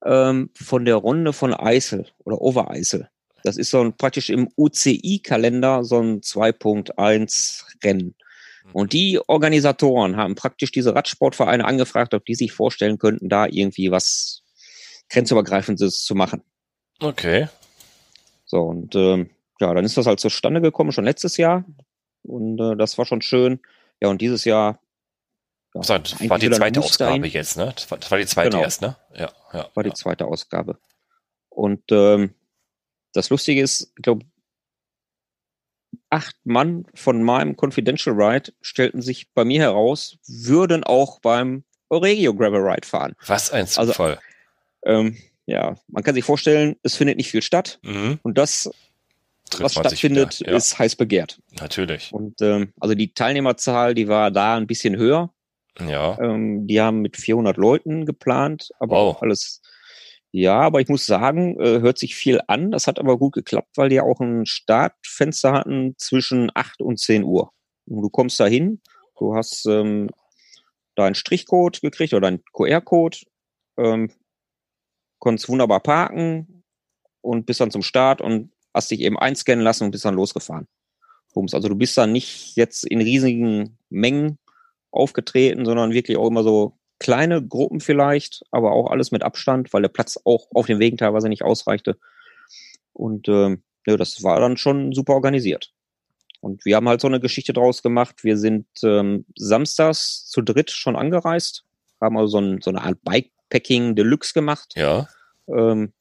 B: ähm, von der Runde von Eisel oder Overeisel. Das ist so ein praktisch im UCI-Kalender so ein 2.1 Rennen. Und die Organisatoren haben praktisch diese Radsportvereine angefragt, ob die sich vorstellen könnten, da irgendwie was grenzübergreifendes zu machen.
A: Okay.
B: So, und ähm, ja, dann ist das halt zustande gekommen, schon letztes Jahr. Und äh, das war schon schön. Ja, und dieses Jahr ja,
A: Das war, das war
B: eigentlich
A: die zweite Ausgabe jetzt, ne? Das war, das war die zweite
B: Genau.
A: erst, ne? Ja, ja.
B: war die zweite Ausgabe. Und ähm, das Lustige ist, ich glaube, acht Mann von meinem Confidential Ride stellten sich bei mir heraus, würden auch beim Euregio Gravel Ride fahren.
A: Was ein
B: Also-
A: Zufall.
B: Ähm, ja, man kann sich vorstellen, es findet nicht viel statt.
A: mhm.
B: Und das,
A: Trifft
B: was stattfindet.
A: Ja,
B: ist heiß begehrt.
A: natürlich.
B: Und ähm, also die Teilnehmerzahl, die war da ein bisschen höher.
A: Ja.
B: Ähm, die haben mit 400 Leuten geplant, aber
A: Wow.
B: auch alles. Ja, aber ich muss sagen, äh, hört sich viel an. Das hat aber gut geklappt, weil die auch ein Startfenster hatten zwischen 8 und 10 Uhr. Und du kommst da hin, du hast ähm, da einen Strichcode gekriegt oder einen QR-Code, ähm, konntest wunderbar parken und bist dann zum Start und hast dich eben einscannen lassen und bist dann losgefahren. Also du bist dann nicht jetzt in riesigen Mengen aufgetreten, sondern wirklich auch immer so kleine Gruppen vielleicht, aber auch alles mit Abstand, weil der Platz auch auf den Wegen teilweise nicht ausreichte. Und ähm, ja, das war dann schon super organisiert. Und wir haben halt so eine Geschichte draus gemacht. Wir sind ähm, samstags zu dritt schon angereist, haben also so, ein, so eine Art Bikepacking Deluxe gemacht.
A: Ja.
B: Ähm,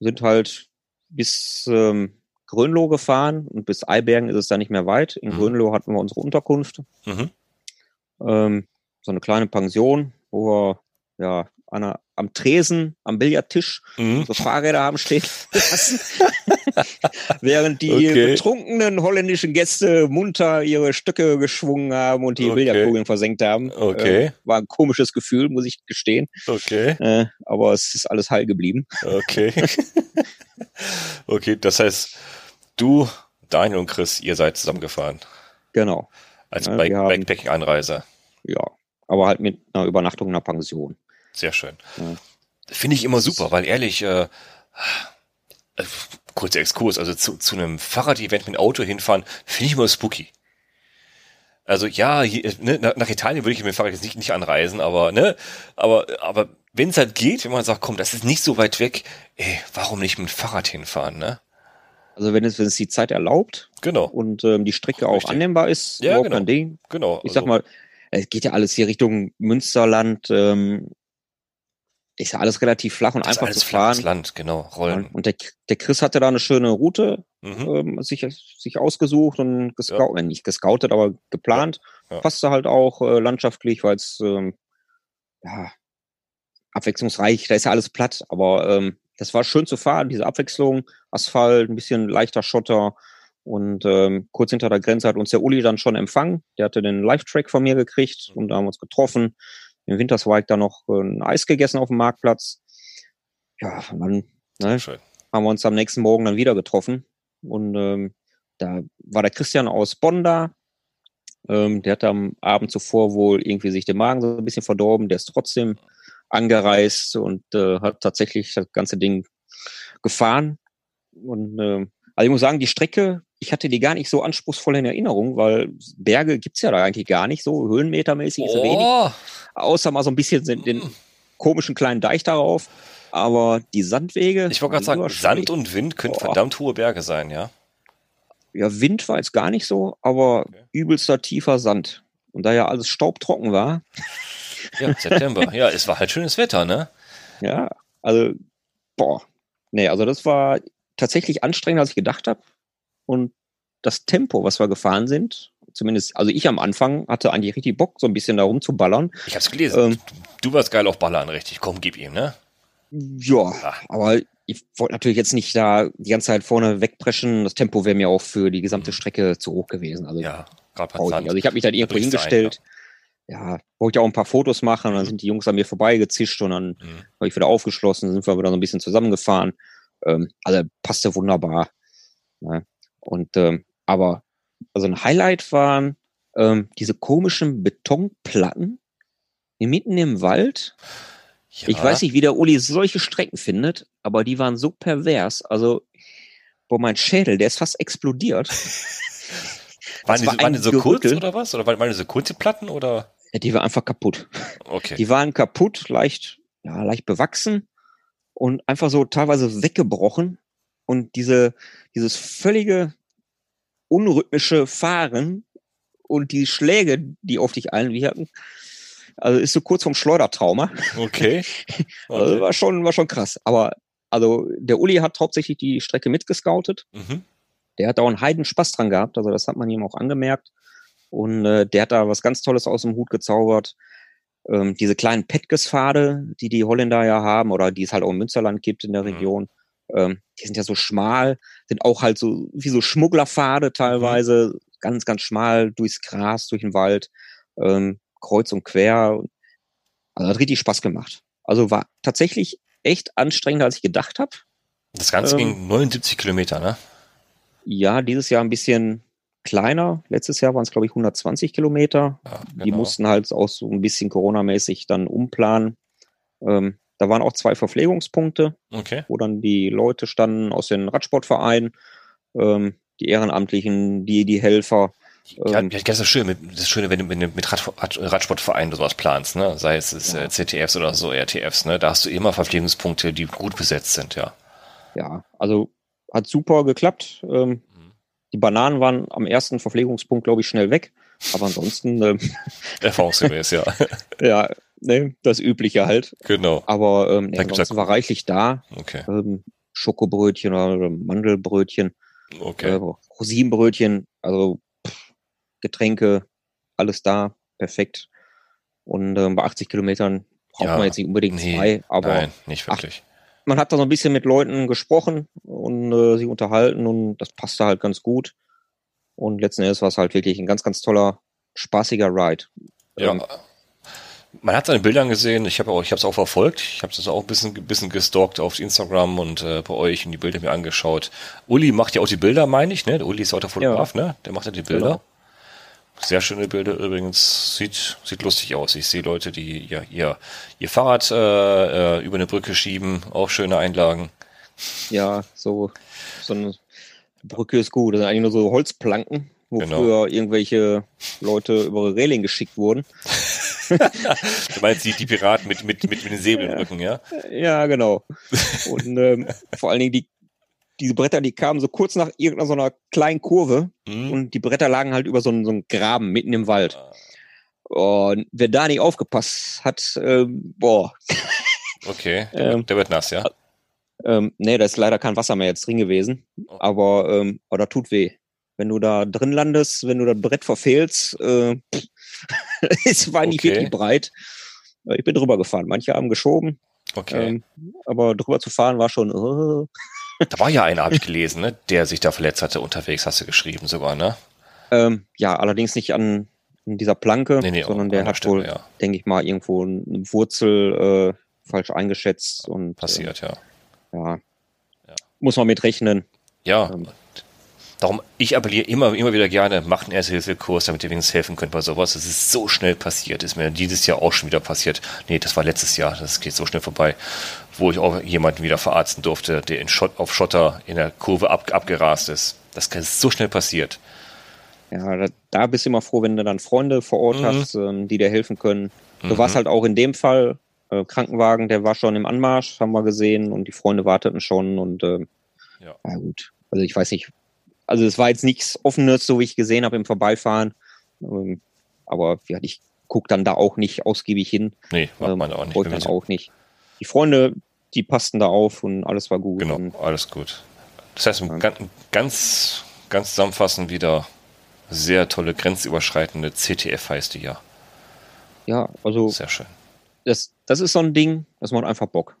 B: sind halt bis ähm, Grönloh gefahren und bis Eibergen ist es da nicht mehr weit. In
A: Mhm.
B: Grönloh hatten wir unsere Unterkunft
A: Mhm.
B: Ähm, so eine kleine Pension, wo wir ja einer, am Tresen, am Billardtisch
A: Mhm.
B: so Fahrräder haben stehen <laughs> lassen, <laughs> während die
A: Okay.
B: betrunkenen holländischen Gäste munter ihre Stöcke geschwungen haben und die
A: Okay.
B: Billardkugeln versenkt haben.
A: Okay.
B: Äh, war ein komisches Gefühl, muss ich gestehen,
A: Okay.
B: äh, aber es ist alles heil geblieben.
A: Okay. <laughs> okay, das heißt, du, Daniel und Chris, ihr seid zusammengefahren.
B: Genau,
A: Als
B: Ja,
A: Bike Bikepacking-Anreise.
B: ja, aber halt mit einer Übernachtung in einer Pension.
A: Sehr schön.
B: Ja.
A: Finde ich immer super, weil ehrlich, äh, äh, kurzer Exkurs, also zu, zu einem Fahrrad-Event mit dem Auto hinfahren, finde ich immer spooky. Also ja, hier, ne, nach, nach Italien würde ich mit dem Fahrrad jetzt nicht, nicht anreisen, aber ne, aber aber wenn es halt geht, wenn man sagt, komm, das ist nicht so weit weg, ey, warum nicht mit dem Fahrrad hinfahren, ne?
B: Also wenn es, wenn es die Zeit erlaubt
A: Genau,
B: und ähm, die Strecke auch
A: Richtig.
B: annehmbar ist,
A: Ja, genau.
B: kein Ding,
A: genau.
B: Ich sag
A: also,
B: mal, es geht ja alles hier Richtung Münsterland. Ähm, ist ja alles relativ flach und
A: Das
B: einfach
A: alles
B: zu fahren.
A: flaches Land, genau. Rollen.
B: Und der, der Chris hatte da eine schöne Route
A: Mhm.
B: ähm, sich, sich ausgesucht und gescoutet, nicht gescoutet, aber geplant.
A: Ja, ja.
B: Passte halt auch äh, landschaftlich, weil es ähm, ja, abwechslungsreich, da ist ja alles platt, aber ähm, das war schön zu fahren, diese Abwechslung, Asphalt, ein bisschen leichter Schotter und ähm, kurz hinter der Grenze hat uns der Uli dann schon empfangen. Der hatte den Live-Track von mir gekriegt und da haben wir uns getroffen. Im Winterswijk dann noch ein Eis gegessen auf dem Marktplatz. Ja, und dann ne, haben wir uns am nächsten Morgen dann wieder getroffen. Und ähm, da war der Christian aus Bonn da. Ähm, der hat am Abend zuvor wohl irgendwie sich den Magen so ein bisschen verdorben. Der ist trotzdem angereist und äh, hat tatsächlich das ganze Ding gefahren. Und ähm, also ich muss sagen, die Strecke, ich hatte die gar nicht so anspruchsvoll in Erinnerung, weil Berge gibt's ja da eigentlich gar nicht so. Höhenmetermäßig ist wenig.
A: Oh,
B: Außer mal so ein bisschen den, den
A: Mm.
B: komischen kleinen Deich darauf. Aber die Sandwege.
A: ich wollte gerade sagen, Sand und Wind können
B: Boah.
A: verdammt hohe Berge sein, ja.
B: Ja, Wind war jetzt gar nicht so, aber
A: Okay.
B: übelster tiefer Sand. Und da ja alles staubtrocken war, <laughs>
A: Ja, September. ja, es war halt schönes Wetter, ne?
B: ja, also, boah. Nee, also das war tatsächlich anstrengender, als ich gedacht habe. Und das Tempo, was wir gefahren sind, zumindest, also ich am Anfang hatte eigentlich richtig Bock, so ein bisschen da rumzuballern.
A: Ich hab's gelesen.
B: Ähm.
A: du warst geil auf Ballern, richtig. Komm, gib ihm, ne?
B: Ja,
A: Ah.
B: aber ich wollte natürlich jetzt nicht da die ganze Zeit vorne wegpreschen. Das Tempo wäre mir auch für die gesamte Strecke zu hoch gewesen. Also
A: Ja, gerade.
B: Also ich habe mich dann irgendwo
A: brichst du ein,
B: hingestellt. Ja, wollte ich auch ein paar Fotos machen und dann
A: Mhm.
B: sind die Jungs an mir vorbeigezischt und dann
A: Mhm.
B: habe ich wieder aufgeschlossen, sind wir wieder so ein bisschen zusammengefahren. Ähm, also passte wunderbar. Ne? Und ähm, aber also ein Highlight waren ähm, diese komischen Betonplatten mitten im Wald.
A: Ja.
B: Ich weiß nicht, wie der Uli solche Strecken findet, aber die waren so pervers. Also, boah, mein Schädel, der ist fast explodiert. <laughs>
A: Waren die,
B: war
A: so- waren die so kurz oder was? Oder waren waren die so kurze Platten oder?
B: Die war einfach kaputt.
A: Okay.
B: Die waren kaputt, leicht, ja, leicht bewachsen und einfach so teilweise weggebrochen. Und diese, dieses völlige unrhythmische Fahren und die Schläge, die auf dich einwirken, also ist so kurz vom Schleudertrauma.
A: Okay. <laughs>
B: Also war schon, war schon krass. Aber also der Uli hat hauptsächlich die Strecke mitgescoutet.
A: Mhm.
B: Der hat da auch einen Heiden Spaß dran gehabt, also das hat man ihm auch angemerkt. Und äh, der hat da was ganz Tolles aus dem Hut gezaubert. Ähm, diese kleinen Petges-Pfade, die die Holländer ja haben oder die es halt auch im Münsterland gibt in der
A: Mhm.
B: Region, ähm, die sind ja so schmal, sind auch halt so wie so Schmugglerpfade teilweise, ganz, ganz schmal durchs Gras, durch den Wald, ähm, kreuz und quer. Also hat richtig Spaß gemacht. Also war tatsächlich echt anstrengender, als ich gedacht habe.
A: Das Ganze
B: Ähm.
A: ging 79 Kilometer, ne?
B: Ja, dieses Jahr ein bisschen kleiner. Letztes Jahr waren es, glaube ich, 120 Kilometer.
A: Ja,
B: Die
A: genau.
B: mussten halt auch so ein bisschen Corona-mäßig dann umplanen. Ähm, da waren auch zwei Verpflegungspunkte,
A: Okay.
B: wo dann die Leute standen aus den Radsportvereinen, ähm, die Ehrenamtlichen, die, die Helfer.
A: Ja,
B: Ähm,
A: das ist schön, mit, das ist schön, wenn du, wenn du mit Rad, Rad, Radsportvereinen sowas planst, ne? Sei es, es
B: Ja.
A: äh, CTFs oder so, RTFs, ne? Da hast du immer Verpflegungspunkte, die gut besetzt sind, ja.
B: ja, also hat super geklappt. Ähm. Die Bananen waren am ersten Verpflegungspunkt, glaube ich, schnell weg. Aber ansonsten, ähm, <laughs>
A: Erfahrungsgemäß, ja. <laughs>
B: ja, ne, das Übliche halt.
A: genau.
B: Aber ähm, nee, ansonsten war reichlich da.
A: Okay.
B: Ähm, Schokobrötchen oder Mandelbrötchen,
A: Okay.
B: äh, Rosinenbrötchen, also pff, Getränke, alles da, perfekt. Und ähm, bei 80 Kilometern braucht
A: Ja,
B: man jetzt nicht unbedingt
A: nee,
B: zwei, aber
A: Nein, nicht wirklich.
B: Man hat da so ein bisschen mit Leuten gesprochen und äh, sich unterhalten und das passte halt ganz gut. Und letzten Endes war es halt wirklich ein ganz, ganz toller, spaßiger Ride.
A: Ja.
B: Ähm,
A: Man hat seine Bildern gesehen, ich habe es auch verfolgt, ich habe das auch ein bisschen, bisschen gestalkt auf Instagram und äh, bei euch und die Bilder mir angeschaut. Uli macht ja auch die Bilder, meine ich, ne? Der Uli ist auch der Fotograf, ne? Der macht ja die Bilder.
B: Genau.
A: Sehr schöne Bilder übrigens, sieht, sieht lustig aus. Ich sehe Leute, die ja, ihr, ihr Fahrrad äh, äh, über eine Brücke schieben, auch schöne Einlagen.
B: Ja, so, so eine Brücke ist gut. Das sind eigentlich nur so Holzplanken, wo
A: Genau.
B: früher irgendwelche Leute über Reling geschickt wurden. <laughs>
A: Du meinst die, die Piraten mit, mit, mit, mit den Säbelbrücken, ja?
B: Ja, genau. Und ähm, vor allen Dingen die, diese Bretter, die kamen so kurz nach irgendeiner so einer kleinen Kurve
A: Hm?
B: und die Bretter lagen halt über so einen, so einen Graben mitten im Wald. Und wer da nicht aufgepasst hat, ähm, boah, <laughs>
A: Okay, <laughs> ähm, der wird nass, ja?
B: Ähm, nee, da ist leider kein Wasser mehr jetzt drin gewesen. Oh. Aber, ähm, das tut weh. Wenn du da drin landest, wenn du das Brett verfehlst, äh, <laughs> es war nicht okay. wirklich breit. Ich bin drüber gefahren. Manche haben geschoben. Okay. Ähm, aber drüber zu fahren war schon. Uh.
A: Da war ja einer, habe ich gelesen, ne, der sich da verletzt hatte unterwegs, hast du geschrieben sogar, ne?
B: Ähm, ja, allerdings nicht an, an dieser Planke, nee, nee, sondern der hat Stimme, wohl, ja. denke ich mal, irgendwo eine Wurzel äh, falsch eingeschätzt und
A: passiert,
B: äh,
A: ja.
B: ja. ja. Muss man mitrechnen.
A: Ja. Ähm, Darum, ich appelliere immer, immer wieder gerne, macht einen Erste-Hilfe-Kurs, damit ihr wenigstens helfen könnt bei sowas. Es ist so schnell passiert, ist mir dieses Jahr auch schon wieder passiert. Nee, das war letztes Jahr, das geht so schnell vorbei, wo ich auch jemanden wieder verarzten durfte, der in Schott, auf Schotter in der Kurve ab, abgerast ist. Das ist so schnell passiert.
B: Ja, da, da bist du immer froh, wenn du dann Freunde vor Ort mhm. hast, ähm, die dir helfen können. Du mhm. warst halt auch in dem Fall, äh, Krankenwagen, der war schon im Anmarsch, haben wir gesehen, und die Freunde warteten schon und äh, ja. ja gut. Also ich weiß nicht, also es war jetzt nichts Offenes, so wie ich gesehen habe im Vorbeifahren. Ähm, aber ja, ich gucke dann da auch nicht ausgiebig hin.
A: Nee, macht man auch nicht.
B: Wollte dann auch nicht. Die Freunde, die passten da auf und alles war gut.
A: Genau, alles gut. Das heißt, ganz, ganz, zusammenfassend wieder sehr tolle grenzüberschreitende CTF heißt die ja.
B: Ja, also.
A: Sehr schön.
B: Das, das ist so ein Ding, das macht einfach Bock.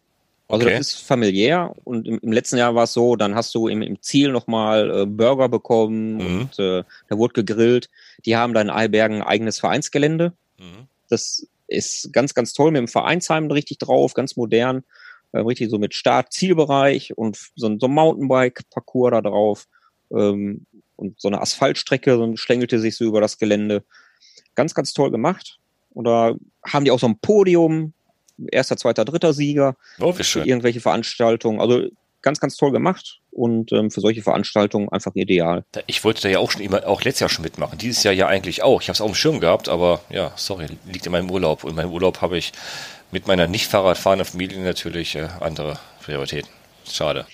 B: Also okay. das ist familiär und im, im, letzten Jahr war es so, dann hast du im, im Ziel nochmal äh, Burger bekommen mhm. und äh, da wurde gegrillt. Die haben da in Albergen ein eigenes Vereinsgelände. Mhm. Das ist ganz, ganz toll mit dem Vereinsheim richtig drauf, ganz modern, äh, richtig so mit Start-Zielbereich und so, so ein Mountainbike-Parcours da drauf ähm, und so eine Asphaltstrecke so schlängelte sich so über das Gelände. Ganz, ganz toll gemacht. Und da haben die auch so ein Podium, erster, zweiter, dritter Sieger.
A: Oh, wie schön.
B: Irgendwelche Veranstaltungen. Also ganz, ganz toll gemacht und ähm, für solche Veranstaltungen einfach ideal.
A: Ich wollte da ja auch schon immer, auch letztes Jahr schon mitmachen. Dieses Jahr ja eigentlich auch. Ich habe es auf dem Schirm gehabt, aber ja, sorry, liegt in meinem Urlaub. Und in meinem Urlaub habe ich mit meiner nicht Fahrradfahrenden Familie natürlich äh, andere Prioritäten. Schade.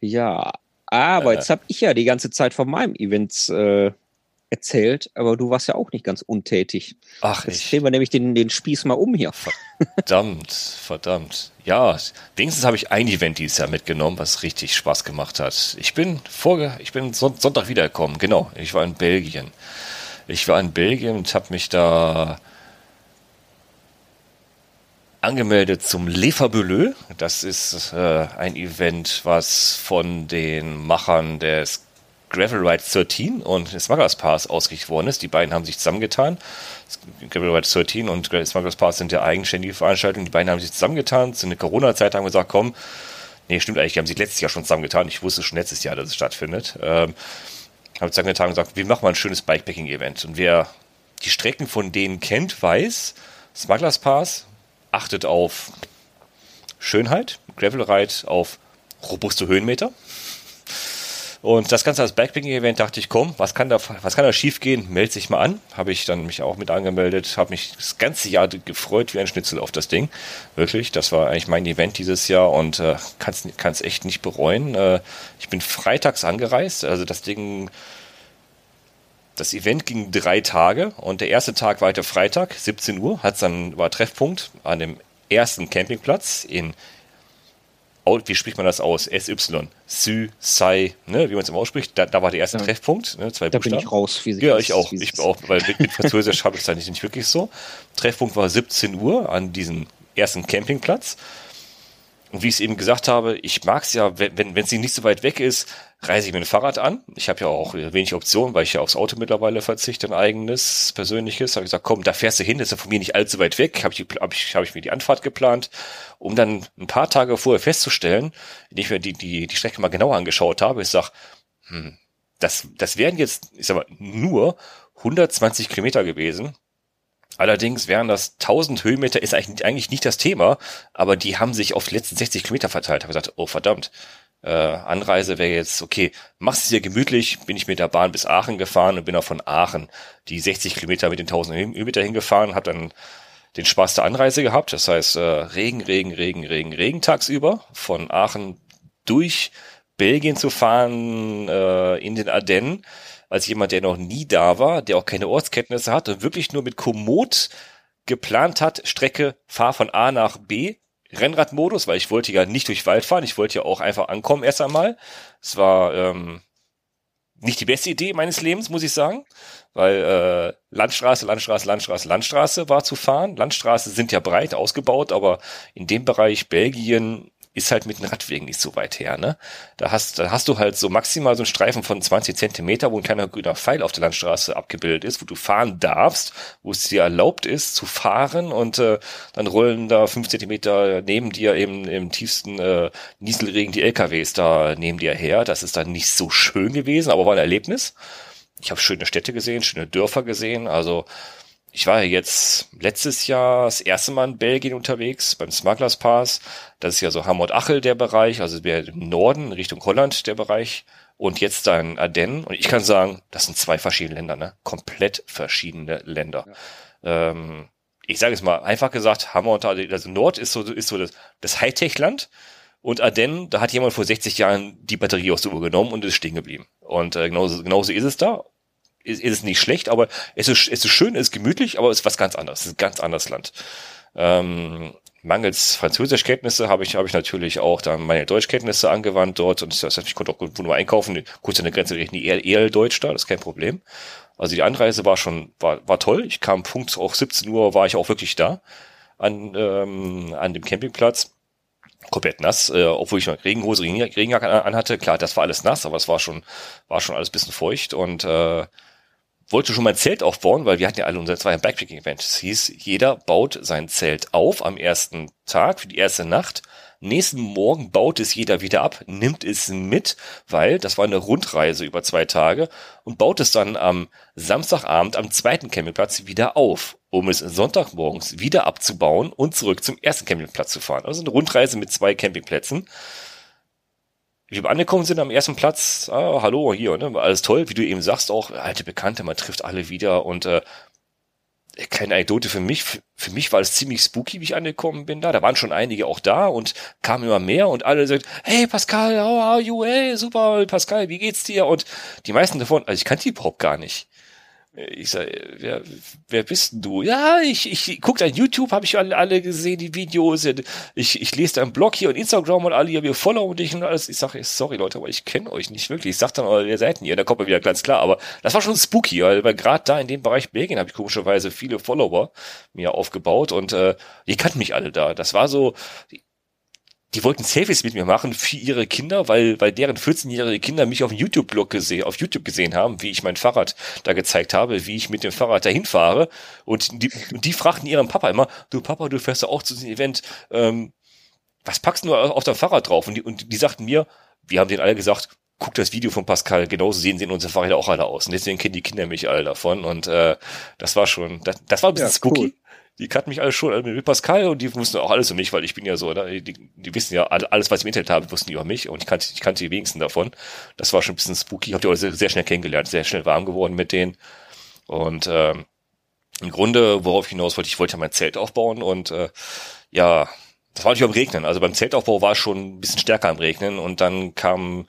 B: Ja, aber äh, jetzt habe ich ja die ganze Zeit von meinem Event äh, erzählt, aber du warst ja auch nicht ganz untätig.
A: Ach,
B: Jetzt ich. drehen wir nämlich den, den Spieß mal um hier.
A: Verdammt, <laughs> verdammt. Ja, wenigstens habe ich ein Event dieses Jahr mitgenommen, was richtig Spaß gemacht hat. Ich bin vorge ich bin Sonntag wiedergekommen, genau. Ich war in Belgien. Ich war in Belgien und habe mich da angemeldet zum Le Fabuleux. Das ist äh, ein Event, was von den Machern des Gravel Ride 13 und Smugglers Pass ausgerichtet worden ist. Die beiden haben sich zusammengetan. Gravel Ride 13 und Smugglers Pass sind ja eigenständige Veranstaltungen. Die beiden haben sich zusammengetan. Zu einer Corona-Zeit haben gesagt, komm, nee, stimmt eigentlich, die haben sich letztes Jahr schon zusammengetan. Ich wusste schon letztes Jahr, dass es stattfindet. Ähm, haben zusammengetan und gesagt, wir machen mal ein schönes Bikepacking-Event. Und wer die Strecken von denen kennt, weiß, Smugglers Pass achtet auf Schönheit, Gravel Ride auf robuste Höhenmeter. Und das Ganze als Backpacking-Event dachte ich, komm, was kann da, was kann da schief gehen? Meld sich mal an. Habe ich dann mich auch mit angemeldet, habe mich das ganze Jahr gefreut wie ein Schnitzel auf das Ding. Wirklich, das war eigentlich mein Event dieses Jahr und äh, kann es echt nicht bereuen. Äh, ich bin freitags angereist, also das Ding das Event ging drei Tage und der erste Tag war heute Freitag, 17 Uhr, hat's dann, war Treffpunkt an dem ersten Campingplatz in wie spricht man das aus? SY, Sü, Sai, ne, wie man es immer ausspricht. Da, da war der erste ja. Treffpunkt, ne, zwei
B: da Buchstaben. bin ich raus.
A: Wie ja, ich auch. Ich auch, weil mit, mit Französisch <laughs> habe ich es eigentlich nicht wirklich so. Treffpunkt war 17 Uhr an diesem ersten Campingplatz. Und wie ich es eben gesagt habe, ich mag es ja, wenn wenn wenn sie nicht so weit weg ist, reise ich mit dem Fahrrad an. Ich habe ja auch wenig Optionen, weil ich ja aufs Auto mittlerweile verzichte, ein eigenes, persönliches. Habe ich gesagt, komm, da fährst du hin, das ist ja von mir nicht allzu weit weg. Habe ich, hab ich, hab ich mir die Anfahrt geplant, um dann ein paar Tage vorher festzustellen, indem ich mir die, die, die Strecke mal genauer angeschaut habe. Ich sag, hm, das, das wären jetzt, ich sag mal, nur 120 Kilometer gewesen. Allerdings wären das 1000 Höhenmeter, ist eigentlich, eigentlich nicht das Thema, aber die haben sich auf die letzten 60 Kilometer verteilt. Habe gesagt, oh verdammt, äh, Anreise wäre jetzt, okay, machst du dir gemütlich, bin ich mit der Bahn bis Aachen gefahren und bin auch von Aachen die 60 Kilometer mit den 1000 Höhenmeter hingefahren, habe dann den Spaß der Anreise gehabt. Das heißt, äh, Regen, Regen, Regen, Regen, Regen tagsüber von Aachen durch Belgien zu fahren äh, in den Ardennen als jemand, der noch nie da war, der auch keine Ortskenntnisse hat und wirklich nur mit Komoot geplant hat, Strecke, fahr von A nach B, Rennradmodus, weil ich wollte ja nicht durch Wald fahren, ich wollte ja auch einfach ankommen erst einmal. Es war ähm, nicht die beste Idee meines Lebens, muss ich sagen, weil äh, Landstraße, Landstraße, Landstraße, Landstraße war zu fahren. Landstraße sind ja breit ausgebaut, aber in dem Bereich Belgien ist halt mit den Radwegen nicht so weit her, ne? Da hast, da hast du halt so maximal so einen Streifen von 20 Zentimeter, wo ein kleiner grüner Pfeil auf der Landstraße abgebildet ist, wo du fahren darfst, wo es dir erlaubt ist zu fahren und äh, dann rollen da fünf Zentimeter neben dir eben im tiefsten äh, Nieselregen die LKWs da neben dir her. Das ist dann nicht so schön gewesen, aber war ein Erlebnis. Ich habe schöne Städte gesehen, schöne Dörfer gesehen, also ich war ja jetzt letztes Jahr das erste Mal in Belgien unterwegs, beim Smugglers Pass. Das ist ja so Hamod-Achel der Bereich, also im Norden, Richtung Holland der Bereich. Und jetzt dann Ardennen. Und ich kann sagen, das sind zwei verschiedene Länder, ne? Komplett verschiedene Länder. Ja. Ähm, ich sage es mal, einfach gesagt, Hamod, also Nord ist so, ist so das, das Hightech-Land. Und Ardennen, da hat jemand vor 60 Jahren die Batterie aus der Uhr genommen und ist stehen geblieben. Und äh, genauso, genauso ist es da ist, ist es nicht schlecht, aber es ist, es ist schön, es ist gemütlich, aber es ist was ganz anderes. Es ist ein ganz anderes Land. Ähm, mangels Französischkenntnisse habe ich, habe ich natürlich auch dann meine Deutschkenntnisse angewandt dort und das heißt, ich konnte auch wunderbar einkaufen. Kurz an der Grenze ich eher, eher Deutsch da, das ist kein Problem. Also die Anreise war schon, war, war toll. Ich kam Punkt auch 17 Uhr war ich auch wirklich da an, ähm, an dem Campingplatz komplett nass, äh, obwohl ich noch Regenhose, Regenjacke anhatte. Klar, das war alles nass, aber es war schon, war schon alles bisschen feucht und äh, wollte schon mein Zelt aufbauen, weil wir hatten ja alle unser zwei Backpacking-Event. Es hieß, jeder baut sein Zelt auf am ersten Tag für die erste Nacht. Nächsten Morgen baut es jeder wieder ab, nimmt es mit, weil das war eine Rundreise über zwei Tage und baut es dann am Samstagabend am zweiten Campingplatz wieder auf, um es Sonntagmorgens wieder abzubauen und zurück zum ersten Campingplatz zu fahren. Also eine Rundreise mit zwei Campingplätzen wie wir angekommen sind am ersten Platz, ah, hallo, hier, ne, alles toll, wie du eben sagst, auch alte Bekannte, man trifft alle wieder und äh, keine Anekdote für mich. Für mich war es ziemlich spooky, wie ich angekommen bin da. Da waren schon einige auch da und kamen immer mehr und alle sagt, hey Pascal, how are you? Hey, super, Pascal, wie geht's dir? Und die meisten davon, also ich kannte die überhaupt gar nicht. Ich sag, wer, wer bist denn du? Ja, ich, ich guck dein YouTube, habe ich alle, alle gesehen, die Videos. Ich, ich lese deinen Blog hier und Instagram und alle hier, wir followen dich und alles. Ich sage, sorry Leute, aber ich kenne euch nicht wirklich. Ich sag dann, wer seid denn ihr? Da kommt man wieder ganz klar. Aber das war schon spooky, weil, gerade da in dem Bereich Belgien habe ich komischerweise viele Follower mir aufgebaut und äh, die kannten mich alle da. Das war so, die wollten Selfies mit mir machen für ihre Kinder, weil, weil deren 14-jährige Kinder mich auf dem YouTube-Blog gesehen, auf YouTube gesehen haben, wie ich mein Fahrrad da gezeigt habe, wie ich mit dem Fahrrad dahin fahre. Und die, und die fragten ihren Papa immer, du Papa, du fährst ja auch zu diesem Event, ähm, was packst du auf dein Fahrrad drauf? Und die, und die sagten mir, wir haben denen alle gesagt, guck das Video von Pascal, genauso sehen sie in unseren Fahrräder auch alle aus. Und deswegen kennen die Kinder mich alle davon. Und äh, das war schon, das, das war ein bisschen ja, spooky. Cool die kannten mich alle schon mit Pascal und die wussten auch alles über mich, weil ich bin ja so, ne? die, die wissen ja alles, was ich im Internet habe, wussten die über mich und ich kannte, ich kannte die wenigsten davon. Das war schon ein bisschen spooky. Ich habe die auch sehr, sehr schnell kennengelernt, sehr schnell warm geworden mit denen. Und ähm, im Grunde, worauf ich hinaus wollte, ich wollte ja mein Zelt aufbauen und äh, ja, das war natürlich am Regnen. Also beim Zeltaufbau war es schon ein bisschen stärker am Regnen und dann kam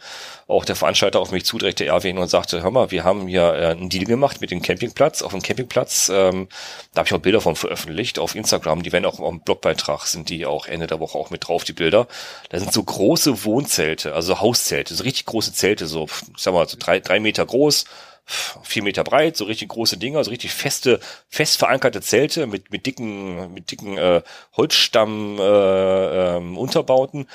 A: auch der Veranstalter auf mich zu, direkt der Erwin, und sagte, hör mal, wir haben hier äh, einen Deal gemacht mit dem Campingplatz. Auf dem Campingplatz, ähm, da habe ich auch Bilder von veröffentlicht auf Instagram. Die werden auch im Blogbeitrag, sind die auch Ende der Woche auch mit drauf, die Bilder. Da sind so große Wohnzelte, also Hauszelte, so richtig große Zelte, so, ich sag mal, so drei, drei Meter groß, vier Meter breit, so richtig große Dinger, so richtig feste, fest verankerte Zelte mit, mit dicken, mit dicken äh, Holzstamm äh, ähm, Unterbauten.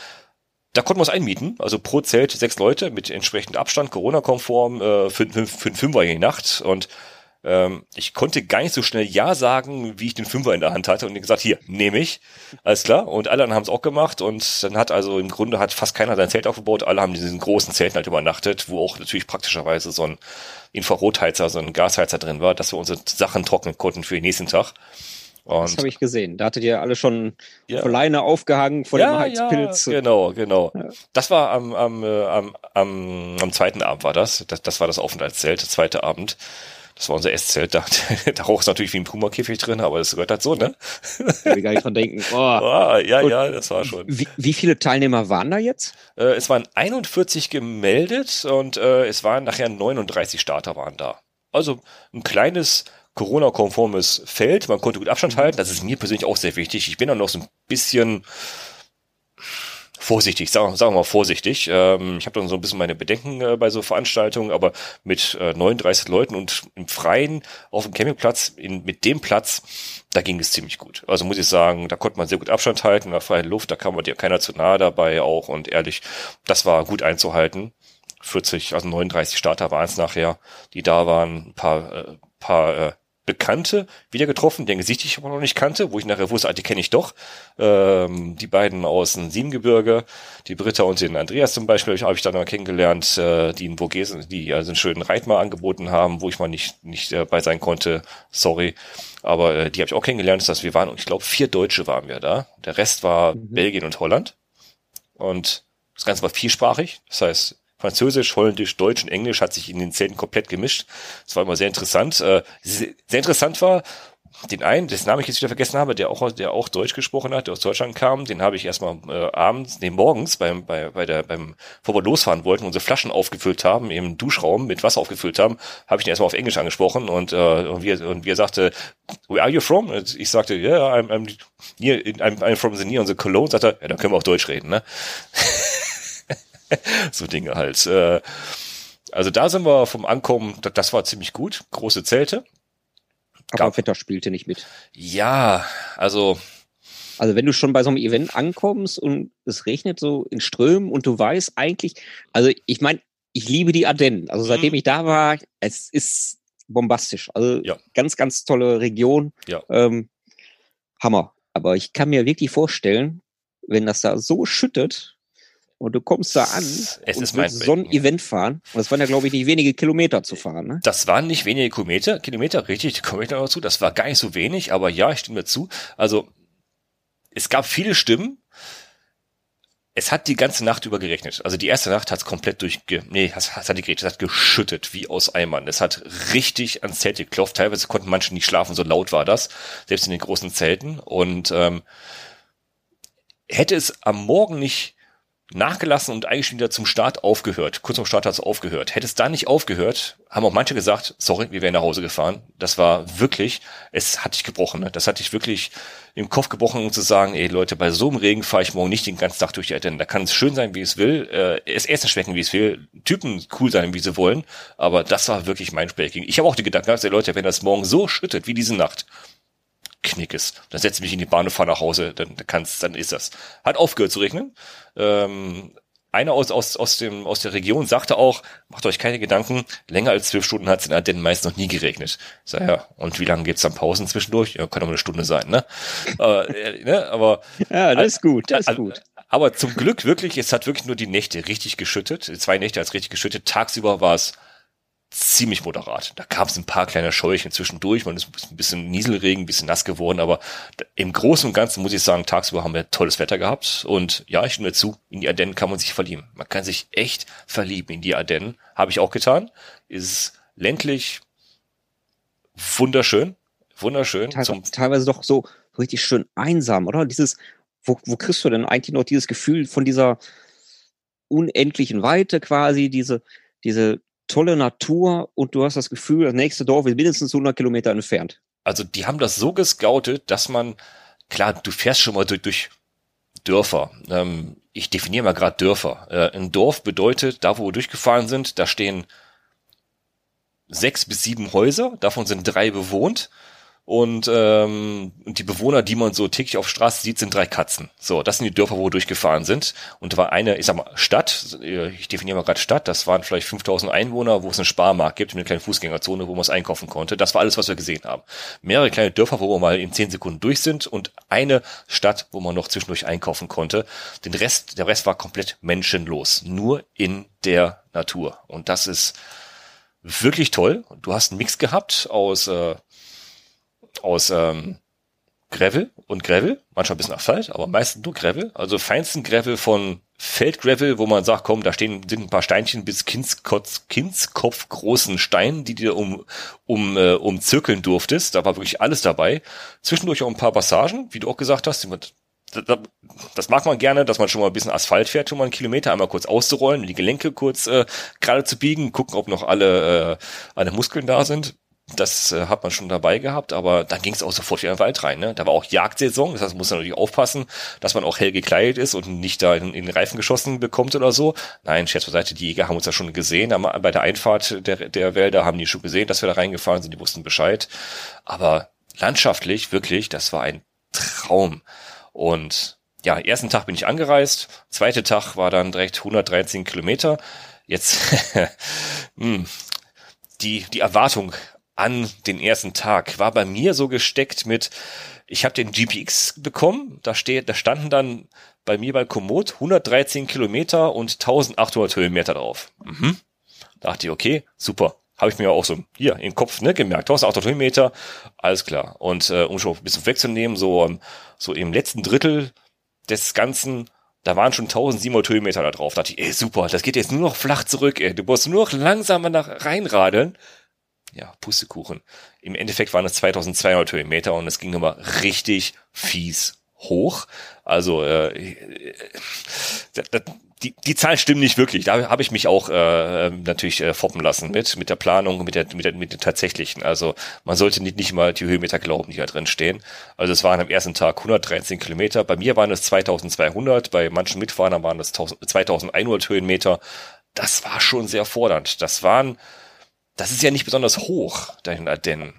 A: Da konnten wir es einmieten, also pro Zelt sechs Leute mit entsprechend Abstand, Corona-konform, äh, für, für, für einen Fünfer je Nacht. Und ähm, ich konnte gar nicht so schnell Ja sagen, wie ich den Fünfer in der Hand hatte und gesagt, hier, nehme ich. Alles klar. Und alle anderen haben es auch gemacht und dann hat also im Grunde hat fast keiner sein Zelt aufgebaut. Alle haben diesen großen Zelten halt übernachtet, wo auch natürlich praktischerweise so ein Infrarotheizer, so ein Gasheizer drin war, dass wir unsere Sachen trocknen konnten für den nächsten Tag.
B: Und das habe ich gesehen. Da hattet ihr alle schon ja. Leine aufgehangen vor ja, dem Heizpilz.
A: Ja, genau, genau. Ja. Das war am, am, äh, am, am, am zweiten Abend war das. das. Das war das Aufenthaltszelt, der zweite Abend. Das war unser Esszelt. Da, <laughs> da roch es natürlich wie ein Puma-Käfig drin, aber das gehört halt so, ne?
B: Ja, wir gar nicht dran denken. <laughs> Oh.
A: oh ja, Und ja, das war schon.
B: Wie, wie viele Teilnehmer waren da jetzt?
A: Äh, es waren 41 gemeldet und äh, es waren nachher 39 Starter waren da. Also ein kleines Corona-konformes Feld. Man konnte gut Abstand halten. Das ist mir persönlich auch sehr wichtig. Ich bin dann noch so ein bisschen vorsichtig, sagen, sagen wir mal vorsichtig. Ähm, ich habe dann so ein bisschen meine Bedenken äh, bei so Veranstaltungen, aber mit äh, 39 Leuten und im Freien auf dem Campingplatz, in, mit dem Platz, da ging es ziemlich gut. Also muss ich sagen, da konnte man sehr gut Abstand halten, in der freien Luft, da kam man dir keiner zu nahe dabei auch und ehrlich, das war gut einzuhalten. 40, also 39 Starter waren es nachher, die da waren, ein paar, äh, paar äh, Bekannte wieder getroffen, deren Gesicht ich aber noch nicht kannte, wo ich nachher wusste, ah, die kenne ich doch. Ähm, die beiden aus dem Siebengebirge, die Britta und den Andreas zum Beispiel, habe ich dann mal kennengelernt, äh, die in Vogesen, die also einen schönen Reit mal angeboten haben, wo ich mal nicht, nicht äh, bei sein konnte. Sorry. Aber äh, die habe ich auch kennengelernt, dass wir waren, und ich glaube, vier Deutsche waren wir da. Der Rest war mhm. Belgien und Holland. Und das Ganze war vielsprachig. Das heißt, Französisch, Holländisch, Deutsch und Englisch hat sich in den Zelten komplett gemischt. Das war immer sehr interessant. Äh, sehr interessant war, den einen, dessen Namen ich jetzt wieder vergessen habe, der auch, der auch Deutsch gesprochen hat, der aus Deutschland kam, den habe ich erstmal äh, abends, nee, morgens beim, bei, bei der, beim, bevor wir losfahren wollten, unsere Flaschen aufgefüllt haben, im Duschraum mit Wasser aufgefüllt haben, habe ich ihn erstmal auf Englisch angesprochen und, äh, und, wie, er, und wie er sagte, where are you from? Und ich sagte, yeah, I'm, I'm, near, I'm, I'm from the near on the Cologne, sagt er, ja, dann können wir auch Deutsch reden, ne? <laughs> <laughs> so Dinge halt. Äh, also da sind wir vom Ankommen, das war ziemlich gut. Große Zelte.
B: Aber Wetter spielte nicht mit.
A: Ja, also.
B: Also wenn du schon bei so einem Event ankommst und es regnet so in Strömen und du weißt eigentlich, also ich meine, ich liebe die Ardennen. Also seitdem mhm. ich da war, es ist bombastisch. Also ja. ganz, ganz tolle Region.
A: Ja.
B: Ähm, Hammer. Aber ich kann mir wirklich vorstellen, wenn das da so schüttet, und du kommst da an
A: es
B: und
A: ist mein
B: so ein Event fahren. Und das waren ja, glaube ich, nicht wenige Kilometer zu fahren. Ne?
A: Das waren nicht wenige Kilometer, Kilometer, richtig, da komme ich noch dazu. Das war gar nicht so wenig, aber ja, ich stimme dazu. Also es gab viele Stimmen. Es hat die ganze Nacht über gerechnet. Also die erste Nacht hat es komplett durchge... Nee, es hat nicht geregnet, es hat geschüttet wie aus Eimern. Es hat richtig ans Zelt geklopft. Teilweise konnten manche nicht schlafen, so laut war das. Selbst in den großen Zelten. Und ähm, hätte es am Morgen nicht nachgelassen und eigentlich wieder zum Start aufgehört. Kurz zum Start hat es aufgehört. Hätte es da nicht aufgehört, haben auch manche gesagt, sorry, wir wären nach Hause gefahren. Das war wirklich, es hat dich gebrochen. Ne? Das hat dich wirklich im Kopf gebrochen, um zu sagen, ey Leute, bei so einem Regen fahre ich morgen nicht den ganzen Tag durch die Ardennen. Da kann es schön sein, wie es will, äh, es Essen schmecken, wie es will, Typen cool sein, wie sie wollen. Aber das war wirklich mein Spelking. Ich habe auch die Gedanken, ey Leute, wenn das morgen so schüttet wie diese Nacht, Knick ist. Dann setze mich in die Bahn und fahre nach Hause, dann kannst, dann ist das. Hat aufgehört zu regnen. Ähm, einer aus, aus, aus, dem, aus der Region sagte auch, macht euch keine Gedanken, länger als zwölf Stunden hat es in Ardennen meist noch nie geregnet. Ich sag, ja, und wie lange gibt's dann Pausen zwischendurch? Ja, kann doch eine Stunde sein, ne? <laughs> aber, äh, ne? aber
B: Ja, das ist gut, das ist gut.
A: Aber zum Glück wirklich, es hat wirklich nur die Nächte richtig geschüttet. Zwei Nächte als richtig geschüttet. Tagsüber war es ziemlich moderat. Da gab es ein paar kleine Scheuchen zwischendurch, man ist ein bisschen Nieselregen, ein bisschen nass geworden, aber im Großen und Ganzen muss ich sagen, tagsüber haben wir tolles Wetter gehabt und ja, ich stimme zu, in die Ardennen kann man sich verlieben. Man kann sich echt verlieben in die Ardennen, habe ich auch getan. Ist ländlich, wunderschön, wunderschön.
B: Teilweise, teilweise doch so richtig schön einsam, oder? Dieses, wo, wo kriegst du denn eigentlich noch dieses Gefühl von dieser unendlichen Weite quasi, diese, diese tolle Natur und du hast das Gefühl, das nächste Dorf ist mindestens 100 Kilometer entfernt.
A: Also die haben das so gescoutet, dass man, klar, du fährst schon mal durch, durch Dörfer. Ähm, ich definiere mal gerade Dörfer. Äh, ein Dorf bedeutet, da wo wir durchgefahren sind, da stehen sechs bis sieben Häuser, davon sind drei bewohnt und, ähm, die Bewohner, die man so täglich auf Straße sieht, sind drei Katzen. So, das sind die Dörfer, wo wir durchgefahren sind. Und da war eine, ich sag mal, Stadt, ich definiere mal gerade Stadt, das waren vielleicht 5000 Einwohner, wo es einen Sparmarkt gibt, eine kleine Fußgängerzone, wo man es einkaufen konnte. Das war alles, was wir gesehen haben. Mehrere kleine Dörfer, wo wir mal in zehn Sekunden durch sind und eine Stadt, wo man noch zwischendurch einkaufen konnte. Den Rest, der Rest war komplett menschenlos. Nur in der Natur. Und das ist wirklich toll. Du hast einen Mix gehabt aus äh, aus ähm, Gravel und Gravel, manchmal ein bisschen Asphalt, aber meistens nur Gravel. Also feinsten Gravel von Feldgravel, wo man sagt, komm, da stehen sind ein paar Steinchen bis Kindskopf, Kindskopf großen Steinen, die dir um um äh, umzirkeln durftest. Da war wirklich alles dabei. Zwischendurch auch ein paar Passagen, wie du auch gesagt hast. Das mag man gerne, dass man schon mal ein bisschen Asphalt fährt, schon mal einen Kilometer einmal kurz auszurollen, die Gelenke kurz äh, gerade zu biegen, gucken, ob noch alle äh, alle Muskeln da sind das äh, hat man schon dabei gehabt, aber dann ging es auch sofort wieder in den Wald rein. Ne? Da war auch Jagdsaison, das heißt, man muss natürlich aufpassen, dass man auch hell gekleidet ist und nicht da in, in den Reifen geschossen bekommt oder so. Nein, Scherz beiseite, die Jäger haben uns ja schon gesehen. Bei der Einfahrt der, der Wälder haben die schon gesehen, dass wir da reingefahren sind, die wussten Bescheid. Aber landschaftlich, wirklich, das war ein Traum. Und ja, ersten Tag bin ich angereist, zweite Tag war dann direkt 113 Kilometer. Jetzt <laughs> hm, die, die Erwartung an den ersten Tag war bei mir so gesteckt mit, ich habe den GPX bekommen, da steht, da standen dann bei mir bei Komoot 113 Kilometer und 1800 Höhenmeter drauf. Mhm. Da dachte ich, okay, super. Habe ich mir auch so hier im Kopf ne, gemerkt. 1800 Höhenmeter, alles klar. Und äh, um schon ein bisschen wegzunehmen, so, um, so im letzten Drittel des Ganzen, da waren schon 1700 Höhenmeter da drauf. Da dachte ich, ey, super, das geht jetzt nur noch flach zurück, ey. Du musst nur noch langsamer nach reinradeln ja, Pustekuchen. Im Endeffekt waren es 2200 Höhenmeter und es ging nochmal richtig fies hoch. Also äh, äh die, die Zahlen stimmen nicht wirklich. Da habe ich mich auch äh, natürlich äh, foppen lassen mit mit der Planung, mit der mit der mit den tatsächlichen. Also man sollte nicht nicht mal die Höhenmeter glauben, die da drin stehen. Also es waren am ersten Tag 113 Kilometer. Bei mir waren es 2200. Bei manchen Mitfahrern waren es 2100 Höhenmeter. Das war schon sehr fordernd. Das waren das ist ja nicht besonders hoch, Ardennen.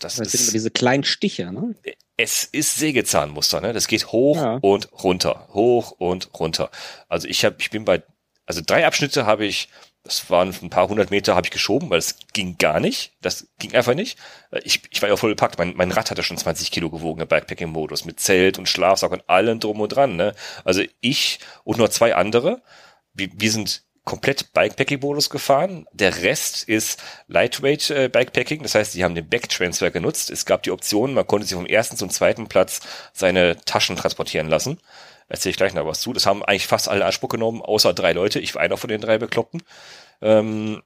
B: Das, das sind immer diese kleinen Stiche, ne?
A: Es ist Sägezahnmuster, ne? Das geht hoch ja. und runter, hoch und runter. Also ich habe, ich bin bei, also drei Abschnitte habe ich, das waren ein paar hundert Meter, habe ich geschoben, weil es ging gar nicht. Das ging einfach nicht. Ich, ich war ja voll gepackt. Mein, mein Rad hatte schon 20 Kilo gewogen, der Bikepacking-Modus, mit Zelt und Schlafsack und allem drum und dran. Ne? Also ich und nur zwei andere, wir, wir sind komplett Bikepacking-Modus gefahren. Der Rest ist Lightweight äh, Bikepacking, das heißt, sie haben den Backtransfer genutzt. Es gab die Option, man konnte sich vom ersten zum zweiten Platz seine Taschen transportieren lassen. Erzähle ich gleich noch was zu. Das haben eigentlich fast alle Anspruch genommen, außer drei Leute. Ich war einer von den drei Bekloppten. Ähm,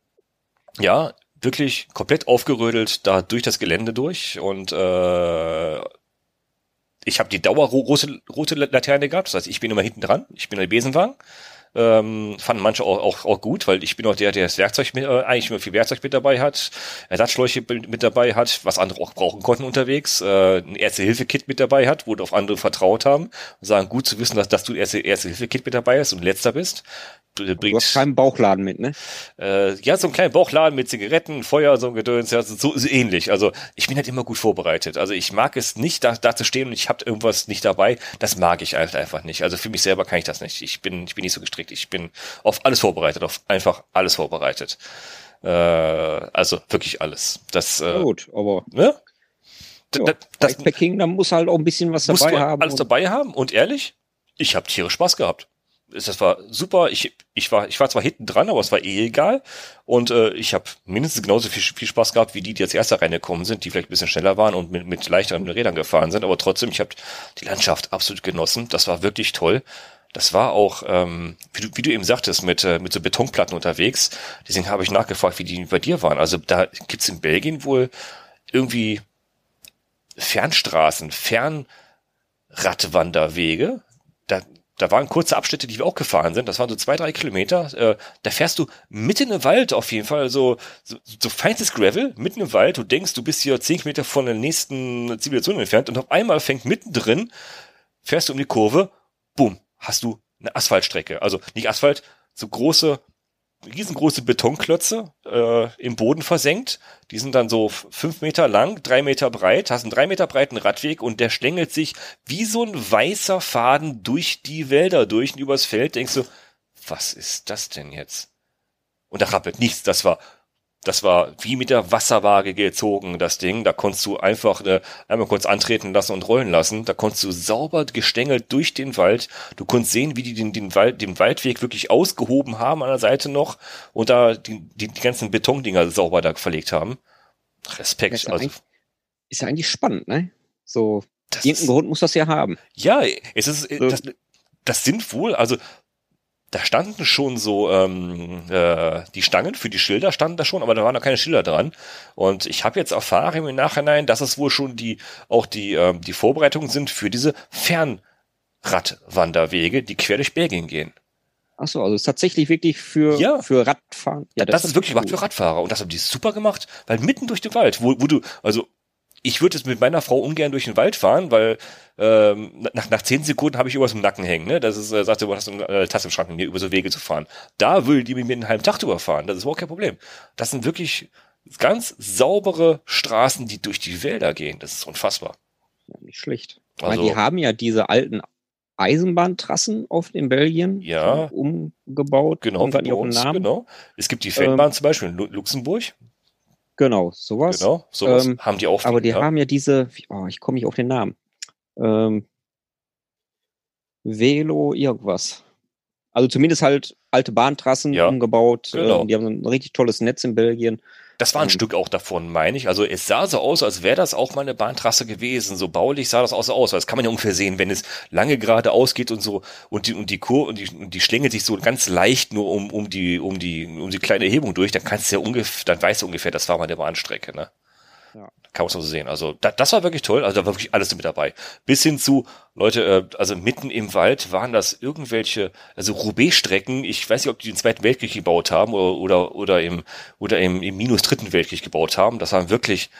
A: ja, wirklich komplett aufgerödelt da durch das Gelände durch und äh, ich habe die dauerrote rote Laterne gehabt, das heißt, ich bin immer hinten dran, ich bin der Besenwagen ähm, fanden manche auch, auch, auch gut, weil ich bin auch der, der das Werkzeug mit, äh, eigentlich immer viel Werkzeug mit dabei hat, Ersatzschläuche mit dabei hat, was andere auch brauchen konnten unterwegs, äh, ein Ärzte-Hilfe-Kit mit dabei hat, wo auf andere vertraut haben und sagen, gut zu wissen, dass, dass du Ärzte-Hilfe-Kit mit dabei hast und letzter bist
B: bringt. Du hast keinen Bauchladen mit, ne?
A: Äh, ja, so einen kleinen Bauchladen mit Zigaretten, Feuer, so ein Gedöns, ja, so, so ähnlich. Also ich bin halt immer gut vorbereitet. Also ich mag es nicht, da, da zu stehen und ich habe irgendwas nicht dabei. Das mag ich halt einfach nicht. Also für mich selber kann ich das nicht. Ich bin, ich bin nicht so gestrickt. Ich bin auf alles vorbereitet, auf einfach alles vorbereitet. Äh, also wirklich alles. Das, äh,
B: gut, aber ne? Ja, das, Bikepacking, da muss halt auch ein bisschen was dabei haben.
A: Alles dabei haben und ehrlich, ich habe tierisch Spaß gehabt das war super. Ich, ich war, ich war zwar hinten dran, aber es war eh egal. Und äh, ich habe mindestens genauso viel, viel Spaß gehabt wie die, die als erster reingekommen sind, die vielleicht ein bisschen schneller waren und mit, mit leichteren Rädern gefahren sind. Aber trotzdem, ich habe die Landschaft absolut genossen. Das war wirklich toll. Das war auch, ähm, wie, du, wie du eben sagtest, mit, äh, mit so Betonplatten unterwegs. Deswegen habe ich nachgefragt, wie die bei dir waren. Also da gibt's in Belgien wohl irgendwie Fernstraßen, Fernradwanderwege. Da da waren kurze Abschnitte, die wir auch gefahren sind. Das waren so zwei, drei Kilometer. Äh, da fährst du mitten im Wald auf jeden Fall, so, so, so feinstes Gravel, mitten im Wald. Du denkst, du bist hier zehn Kilometer von der nächsten Zivilisation entfernt und auf einmal fängt mittendrin, fährst du um die Kurve, bumm, hast du eine Asphaltstrecke. Also nicht Asphalt, so große riesengroße Betonklötze äh, im Boden versenkt. Die sind dann so fünf Meter lang, drei Meter breit, hast einen drei Meter breiten Radweg und der schlängelt sich wie so ein weißer Faden durch die Wälder durch und übers Feld. Denkst du, was ist das denn jetzt? Und da rappelt nichts. Das war das war wie mit der Wasserwaage gezogen, das Ding. Da konntest du einfach äh, einmal kurz antreten lassen und rollen lassen. Da konntest du sauber gestängelt durch den Wald. Du konntest sehen, wie die den, den, Wald, den Waldweg wirklich ausgehoben haben an der Seite noch und da die, die, die ganzen Betondinger sauber da verlegt haben. Respekt.
B: Ist ja, also, ist ja eigentlich spannend, ne? So, irgendein Grund muss das ja haben.
A: Ja, es ist, so. das, das sind wohl, also da standen schon so ähm, äh, die Stangen für die Schilder standen da schon, aber da waren noch keine Schilder dran. Und ich habe jetzt erfahren im Nachhinein, dass es wohl schon die auch die ähm, die Vorbereitungen sind für diese Fernradwanderwege, die quer durch Belgien gehen.
B: Achso, also ist tatsächlich wirklich für,
A: Ja.
B: für Radfahren. Ja,
A: das, ist wirklich gemacht
B: gut.
A: für Radfahrer. Und das haben die super gemacht, weil mitten durch den Wald, wo, wo du, also ich würde es mit meiner Frau ungern durch den Wald fahren, weil ähm, nach, nach zehn Sekunden habe ich übers im Nacken hängen. Ne? Das ist, äh, sagte, du hast eine äh, Tasse im Schrank, um hier über so Wege zu fahren. Da will die mit mir einen halben Tag drüber fahren. Das ist überhaupt kein Problem. Das sind wirklich ganz saubere Straßen, die durch die Wälder gehen. Das ist unfassbar.
B: Ja, nicht schlecht.
A: Also-
B: Weil die haben ja diese alten Eisenbahntrassen oft in Belgien
A: Ja.
B: umgebaut.
A: Genau, bei uns,
B: Namen.
A: genau. Es gibt die Feldbahn zum Beispiel in Lu Luxemburg.
B: Genau, sowas.
A: Genau, sowas
B: Ähm,
A: haben die auch.
B: Aber die
A: ja.
B: haben ja diese, oh, ich komme nicht auf den Namen. Ähm, Velo irgendwas. Also zumindest halt alte Bahntrassen
A: Ja,
B: umgebaut.
A: genau.
B: Ähm, die haben ein richtig tolles Netz in Belgien.
A: Das war ein
B: Ähm,
A: Stück auch davon, meine ich. Also es sah so aus, als wäre das auch mal eine Bahntrasse gewesen. So baulich sah das auch so aus. Das kann man ja ungefähr sehen, wenn es lange geradeaus geht und so und die und die Kur und die, und die schlängelt sich so ganz leicht nur um um die um die um die kleine Erhebung durch. Dann kannst du ja ungefähr, dann weißt du ungefähr, das war mal eine Bahnstrecke. Ne? Kann man so sehen. Also da, das war wirklich toll. Also da war wirklich alles mit dabei. Bis hin zu Leute, äh, also mitten im Wald waren das irgendwelche, also Roubaix-Strecken. Ich weiß nicht, ob die den Zweiten Weltkrieg gebaut haben oder oder oder im oder im, im minus Dritten Weltkrieg gebaut haben. Das waren wirklich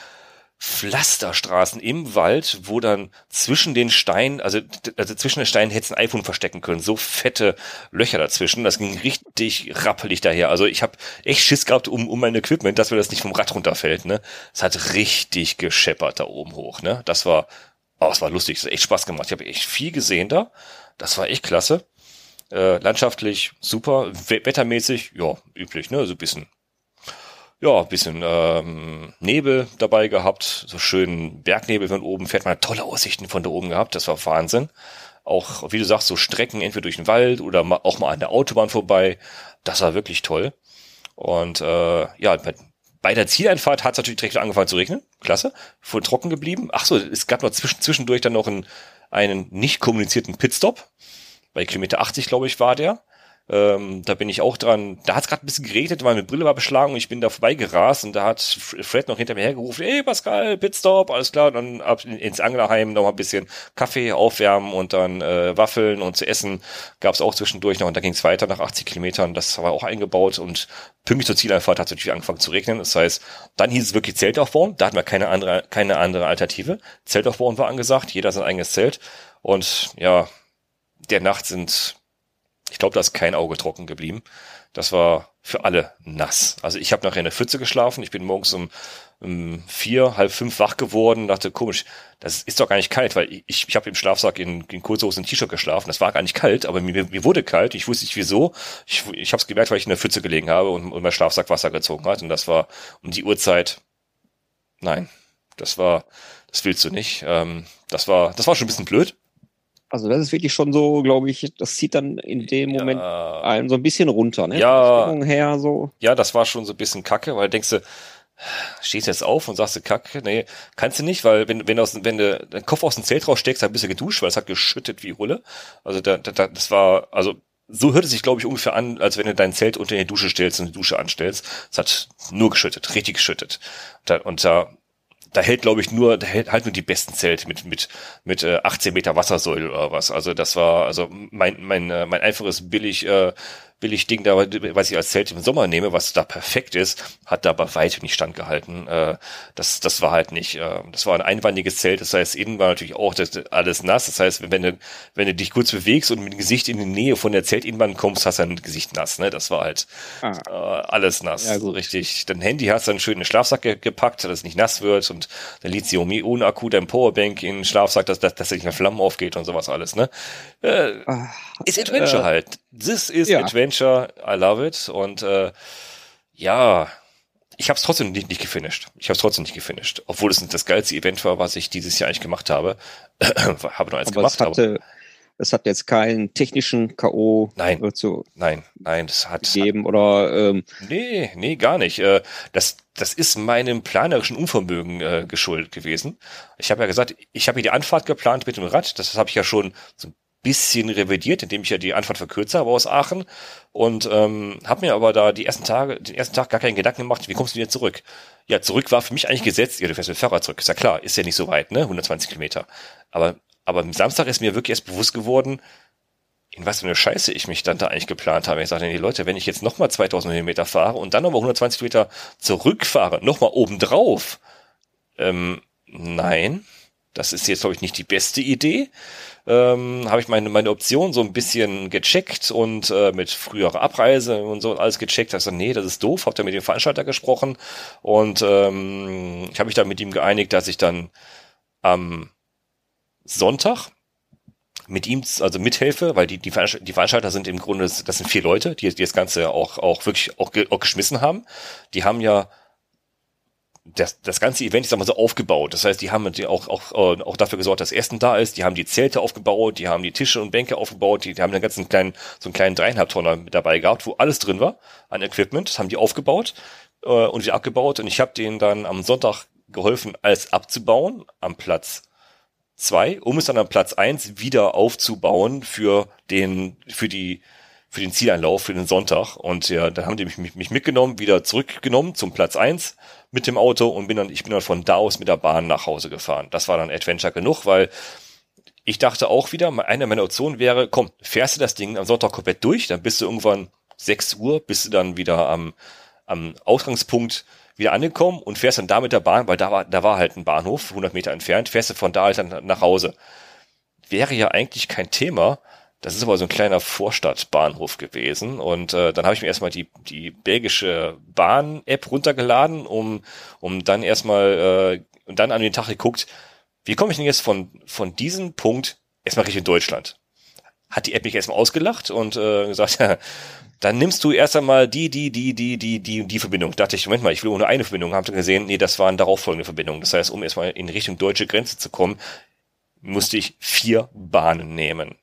A: Pflasterstraßen im Wald, wo dann zwischen den Steinen, also, also zwischen den Steinen hättest du ein iPhone verstecken können. So fette Löcher dazwischen. Das ging richtig rappelig daher. Also ich habe echt Schiss gehabt um, um mein Equipment, dass mir das nicht vom Rad runterfällt. Ne? Es hat richtig gescheppert da oben hoch. Ne? Das war, oh, es war lustig. Es hat echt Spaß gemacht. Ich habe echt viel gesehen da. Das war echt klasse. Äh, landschaftlich super. We wettermäßig, ja, üblich, ne? So ein bisschen ja, ein bisschen ähm, Nebel dabei gehabt, so schön Bergnebel von oben, fährt man tolle Aussichten von da oben gehabt, das war Wahnsinn. Auch, wie du sagst, so Strecken entweder durch den Wald oder ma- auch mal an der Autobahn vorbei, das war wirklich toll. Und äh, ja, bei, der Zieleinfahrt hat es natürlich direkt angefangen zu regnen, klasse, voll trocken geblieben. Ach so, es gab noch zwischen, zwischendurch dann noch einen, einen nicht kommunizierten Pitstop, bei Kilometer 80, glaube ich, war der. Ähm, da bin ich auch dran. Da hat es gerade ein bisschen geregnet, meine Brille war beschlagen und ich bin da vorbeigerast und da hat Fred noch hinter mir hergerufen, hey Pascal, Pitstop, alles klar. Und dann ab in- ins Anglerheim noch mal ein bisschen Kaffee aufwärmen und dann äh, Waffeln und zu essen gab es auch zwischendurch noch und dann ging es weiter nach 80 Kilometern. Das war auch eingebaut und pünktlich zur Zieleinfahrt hat es natürlich angefangen zu regnen. Das heißt, dann hieß es wirklich Zelt aufbauen. Da hatten wir keine andere, keine andere Alternative. Zelt aufbauen war angesagt, jeder sein eigenes Zelt. Und ja, der Nacht sind ich glaube, da ist kein Auge trocken geblieben. Das war für alle nass. Also ich habe nachher in der Pfütze geschlafen. Ich bin morgens um, um vier, halb fünf wach geworden. Dachte, komisch, das ist doch gar nicht kalt, weil ich, ich habe im Schlafsack in, in Kurzhose und T-Shirt geschlafen. Das war gar nicht kalt, aber mir, mir wurde kalt. Ich wusste nicht wieso. Ich, ich habe es gemerkt, weil ich in der Pfütze gelegen habe und, und mein Schlafsack Wasser gezogen hat. Und das war um die Uhrzeit. Nein, das war, das willst du nicht. Ähm, das war, das war schon ein bisschen blöd.
B: Also das ist wirklich schon so, glaube ich, das zieht dann in dem Moment
A: Ja.
B: einen so ein bisschen runter, ne?
A: Ja.
B: Stimmung her so.
A: ja, das war schon so ein bisschen kacke, weil denkst du, stehst jetzt auf und sagst du kacke, nee, kannst du nicht, weil wenn, wenn, du aus, wenn du deinen Kopf aus dem Zelt raussteckst, dann bist du geduscht, weil es hat geschüttet wie Hulle. Also da, da, da, das war, also so hört es sich, glaube ich, ungefähr an, als wenn du dein Zelt unter die Dusche stellst und die Dusche anstellst. Es hat nur geschüttet, richtig geschüttet. Da, und da, da hält, glaube ich, nur, da hält halt nur die besten Zelte mit, mit, mit äh, 18 Meter Wassersäule oder was. Also das war, also mein, mein, äh, mein einfaches billig, äh, billig Ding da, was ich als Zelt im Sommer nehme, was da perfekt ist, hat da bei weitem nicht standgehalten. Äh, das, das war halt nicht, äh, das war ein einwandiges Zelt, das heißt, innen war natürlich auch das, alles nass. Das heißt, wenn du, wenn du dich kurz bewegst und mit dem Gesicht in die Nähe von der Zeltinnenwand kommst, hast du dein Gesicht nass, ne? Das war halt
B: Ah.
A: äh, alles nass.
B: Ja, gut.
A: Richtig. Dein Handy hast du dann schön in den Schlafsack ge gepackt, dass es nicht nass wird und dein Lithium-Ionen-Akku, dein Powerbank in den Schlafsack, dass, dass, dass er nicht mehr Flammen aufgeht und sowas alles, ne? Äh,
B: Ah,
A: ist Adventure
B: äh,
A: halt. This is
B: ja.
A: Adventure. I love it. Und äh, ja, ich habe es trotzdem nicht, nicht gefinisht. Ich habe es trotzdem nicht gefinisht, obwohl es das geilste Event war, was ich dieses Jahr eigentlich gemacht habe. <clears throat> habe noch eins
B: aber
A: gemacht,
B: es hatte, es hat jetzt keinen technischen K.O.
A: Nein.
B: äh, zu
A: nein, nein, das hat, hat
B: geben oder ähm,
A: Nee, nee, gar nicht. Äh, Das, das ist meinem planerischen Unvermögen äh, geschuldet gewesen. Ich habe ja gesagt, ich habe hier die Anfahrt geplant mit dem Rad. Das habe ich ja schon so ein bisschen revidiert, indem ich ja die Anfahrt verkürzt habe aus Aachen. Und ähm, habe mir aber da die ersten Tage, den ersten Tag gar keinen Gedanken gemacht, wie kommst du wieder zurück? Ja, zurück war für mich eigentlich gesetzt, ja, du fährst mit Fahrrad zurück. Ist ja klar, ist ja nicht so weit, ne? 120 Kilometer. Aber, aber am Samstag ist mir wirklich erst bewusst geworden, in was für eine Scheiße ich mich dann da eigentlich geplant habe. Ich sagte, nee, Leute, wenn ich jetzt nochmal 2000 Höhenmeter fahre und dann nochmal 120 Meter zurückfahre, nochmal obendrauf, ähm, nein, das ist jetzt, glaube ich, nicht die beste Idee. Ähm, habe ich meine, meine Option so ein bisschen gecheckt und äh, mit früherer Abreise und so alles gecheckt. Also nee, das ist doof. Habt ihr mit dem Veranstalter gesprochen und ähm, ich habe mich dann mit ihm geeinigt, dass ich dann am Sonntag mit ihm, also mithelfe, weil die, die, Veranstalter, die Veranstalter sind im Grunde, das sind vier Leute, die, die das Ganze auch, auch wirklich auch, auch geschmissen haben. Die haben ja das, das ganze Event, sag mal so, aufgebaut. Das heißt, die haben auch, auch, äh, auch dafür gesorgt, dass Essen da ist. Die haben die Zelte aufgebaut, die haben die Tische und Bänke aufgebaut, die, die haben einen ganzen kleinen, so einen kleinen dreieinhalb Tonner mit dabei gehabt, wo alles drin war an Equipment. Das haben die aufgebaut äh, und wieder abgebaut. Und ich habe denen dann am Sonntag geholfen, alles abzubauen am Platz zwei, um es dann am Platz eins wieder aufzubauen für den, für die, für den Zieleinlauf, für den Sonntag. Und ja, dann haben die mich, mich, mitgenommen, wieder zurückgenommen zum Platz eins mit dem Auto und bin dann, ich bin dann von da aus mit der Bahn nach Hause gefahren. Das war dann Adventure genug, weil ich dachte auch wieder, eine meiner Optionen wäre, komm, fährst du das Ding am Sonntag komplett durch, dann bist du irgendwann 6 Uhr, bist du dann wieder am, am Ausgangspunkt wieder angekommen und fährst dann da mit der Bahn, weil da war, da war halt ein Bahnhof, 100 Meter entfernt, fährst du von da halt dann nach Hause. Wäre ja eigentlich kein Thema. Das ist aber so ein kleiner Vorstadtbahnhof gewesen. Und äh, dann habe ich mir erstmal die, die belgische Bahn-App runtergeladen, um, um dann erstmal äh, und dann an den Tag geguckt, wie komme ich denn jetzt von, von diesem Punkt erstmal Richtung Deutschland? Hat die App mich erstmal ausgelacht und äh, gesagt, <laughs> dann nimmst du erst einmal die, die, die, die, die, die, die Verbindung. Da dachte ich, Moment mal, ich will nur eine Verbindung. Haben gesehen, nee, das waren darauf folgende Verbindungen. Das heißt, um erstmal in Richtung deutsche Grenze zu kommen, musste ich vier Bahnen nehmen.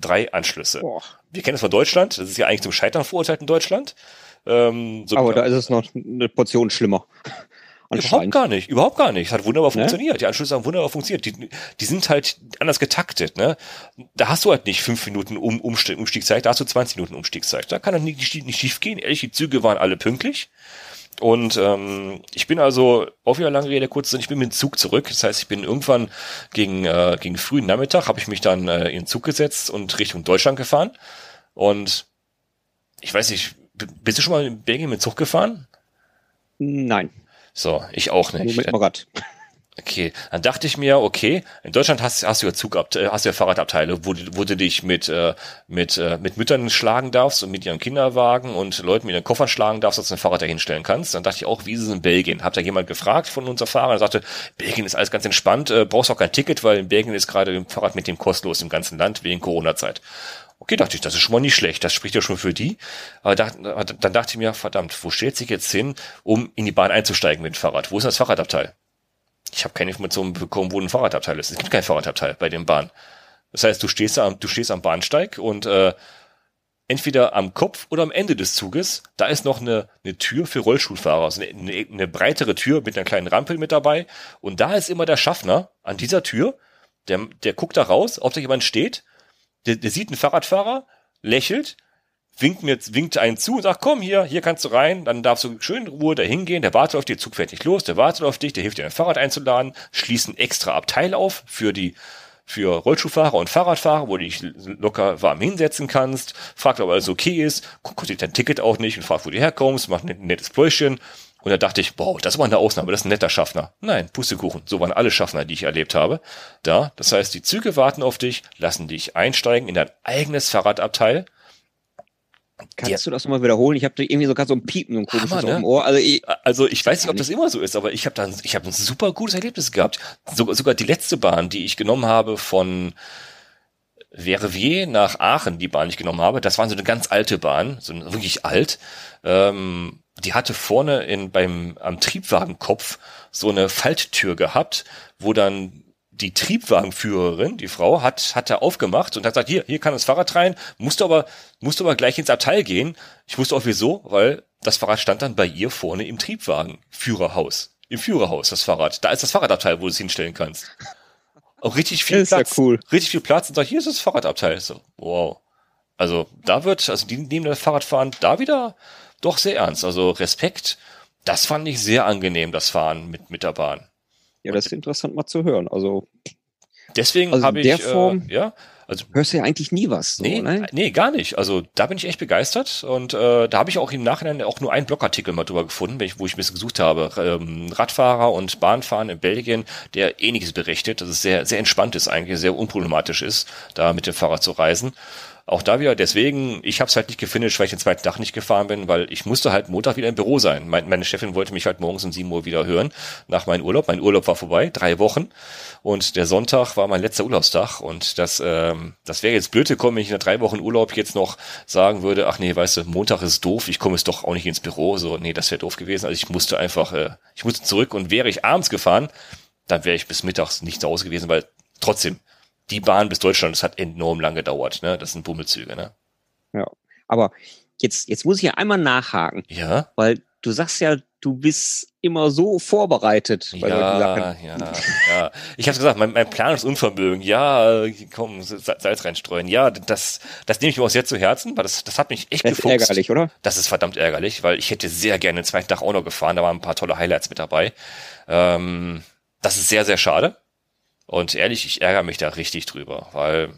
A: Drei Anschlüsse. Boah. Wir kennen es von Deutschland. Das ist ja eigentlich zum Scheitern verurteilt in Deutschland.
B: Ähm, so Aber da ist es noch eine Portion schlimmer.
A: Überhaupt gar nicht, überhaupt gar nicht. Hat wunderbar ne? funktioniert. Die Anschlüsse haben wunderbar funktioniert. Die, die sind halt anders getaktet. Ne? Da hast du halt nicht fünf Minuten um, Umstiegszeit, da hast du 20 Minuten Umstiegszeit. Da kann nicht, nicht, nicht schief gehen. Ehrlich, die Züge waren alle pünktlich. Und ähm, ich bin also, auf wieder lange Rede, kurz, ich bin mit dem Zug zurück. Das heißt, ich bin irgendwann gegen, äh, gegen frühen Nachmittag, habe ich mich dann äh, in den Zug gesetzt und Richtung Deutschland gefahren. Und ich weiß nicht, bist du schon mal in Belgien mit Zug gefahren?
B: Nein.
A: So, ich auch nicht.
B: Nur mit Rad.
A: Okay, dann dachte ich mir, okay, in Deutschland hast, hast du ja Zugab äh, hast du ja Fahrradabteile, wo, wo du dich mit, äh, mit, äh, mit Müttern schlagen darfst und mit ihren Kinderwagen und Leuten mit ihren Koffern schlagen darfst, dass du ein Fahrrad dahinstellen kannst. Dann dachte ich auch, wie ist es in Belgien? Hab da jemand gefragt von unserer Fahrer, der sagte, Belgien ist alles ganz entspannt, äh, brauchst auch kein Ticket, weil in Belgien ist gerade ein Fahrrad mit dem kostenlos im ganzen Land wegen Corona-Zeit. Okay, dachte ich, das ist schon mal nicht schlecht, das spricht ja schon für die. Aber da, dann dachte ich mir, verdammt, wo stellt sich jetzt hin, um in die Bahn einzusteigen mit dem Fahrrad? Wo ist das Fahrradabteil? Ich habe keine Informationen bekommen, wo ein Fahrradabteil ist. Es gibt kein Fahrradabteil bei den Bahnen. Das heißt, du stehst am, du stehst am Bahnsteig und äh, entweder am Kopf oder am Ende des Zuges, da ist noch eine, eine Tür für Rollstuhlfahrer, also eine, eine, eine breitere Tür mit einer kleinen Rampe mit dabei. Und da ist immer der Schaffner an dieser Tür, der, der guckt da raus, ob da jemand steht der, der sieht einen Fahrradfahrer, lächelt, winkt mir, winkt einen zu und sagt, komm hier, hier kannst du rein, dann darfst du schön in Ruhe da hingehen, der wartet auf dich, der Zug fährt nicht los, der wartet auf dich, der hilft dir ein Fahrrad einzuladen, schließt ein extra Abteil auf für die, für Rollschuhfahrer und Fahrradfahrer, wo du dich locker warm hinsetzen kannst, fragt, ob alles okay ist, kostet dein Ticket auch nicht und fragt, wo du herkommst, macht ein nettes Pläuschen und da dachte ich, wow, das war eine Ausnahme, das ist ein netter Schaffner. Nein, Pustekuchen, so waren alle Schaffner, die ich erlebt habe. Da, das heißt, die Züge warten auf dich, lassen dich einsteigen in dein eigenes Fahrradabteil.
B: Kannst du das nochmal wiederholen? Ich habe irgendwie sogar so ein Piepen und komisches Hammer, ne? auf dem Ohr.
A: Also ich, also ich weiß nicht, ob das immer so ist, aber ich habe da ich hab ein super gutes Erlebnis gehabt. So, sogar die letzte Bahn, die ich genommen habe von Verviers nach Aachen, die Bahn, die ich genommen habe, das war so eine ganz alte Bahn, so wirklich alt. Ähm, die hatte vorne in, beim, am Triebwagenkopf so eine Falttür gehabt, wo dann die Triebwagenführerin, die Frau, hat, hat da aufgemacht und hat gesagt, hier, hier kann das Fahrrad rein, musst du aber, musst du aber gleich ins Abteil gehen. Ich wusste auch wieso, weil das Fahrrad stand dann bei ihr vorne im Triebwagenführerhaus. Im Führerhaus, das Fahrrad. Da ist das Fahrradabteil, wo du es hinstellen kannst. Auch richtig viel <laughs> Platz. Ja cool. Richtig viel Platz und sagt, hier ist das Fahrradabteil. So, wow. Also da wird, also die nehmen das Fahrradfahren da wieder doch sehr ernst. Also Respekt. Das fand ich sehr angenehm, das Fahren mit, mit der Bahn.
B: Ja, das ist interessant mal zu hören. Also
A: deswegen also habe ich, äh, ja,
B: Also hörst du ja eigentlich nie was.
A: So, nee, ne? nee, gar nicht. Also da bin ich echt begeistert und äh, da habe ich auch im Nachhinein auch nur einen Blogartikel mal drüber gefunden, wo ich ein bisschen gesucht habe. Ähm, Radfahrer und Bahnfahren in Belgien, der ähnliches berichtet, dass es sehr, sehr entspannt ist eigentlich, sehr unproblematisch ist, da mit dem Fahrrad zu reisen. Auch da wieder, deswegen, ich habe es halt nicht gefinisht, weil ich den zweiten Tag nicht gefahren bin, weil ich musste halt Montag wieder im Büro sein. Mein, meine Chefin wollte mich halt morgens um 7 Uhr wieder hören, nach meinem Urlaub. Mein Urlaub war vorbei, drei Wochen. Und der Sonntag war mein letzter Urlaubstag. Und das, ähm, das wäre jetzt blöd gekommen, wenn ich nach drei Wochen Urlaub jetzt noch sagen würde, ach nee, weißt du, Montag ist doof, ich komme jetzt doch auch nicht ins Büro. So, nee, das wäre doof gewesen. Also ich musste einfach, äh, ich musste zurück und wäre ich abends gefahren, dann wäre ich bis mittags nicht zu Hause gewesen, weil trotzdem, die Bahn bis Deutschland, das hat enorm lang gedauert, ne? Das sind Bummelzüge, ne?
B: Ja. Aber jetzt, jetzt muss ich ja einmal nachhaken.
A: Ja.
B: Weil du sagst ja, du bist immer so vorbereitet
A: bei ja, Sachen. Ja, ja. Ich habe gesagt, mein, mein Planungsunvermögen, ja, komm, Salz reinstreuen. Ja, das, das nehme ich mir auch sehr zu Herzen, weil das, das hat mich echt
B: das gefuchst. Das ist ärgerlich, oder?
A: Das ist verdammt ärgerlich, weil ich hätte sehr gerne den zweiten Tag auch noch gefahren. Da waren ein paar tolle Highlights mit dabei. Ähm, das ist sehr, sehr schade. Und ehrlich, ich ärgere mich da richtig drüber, weil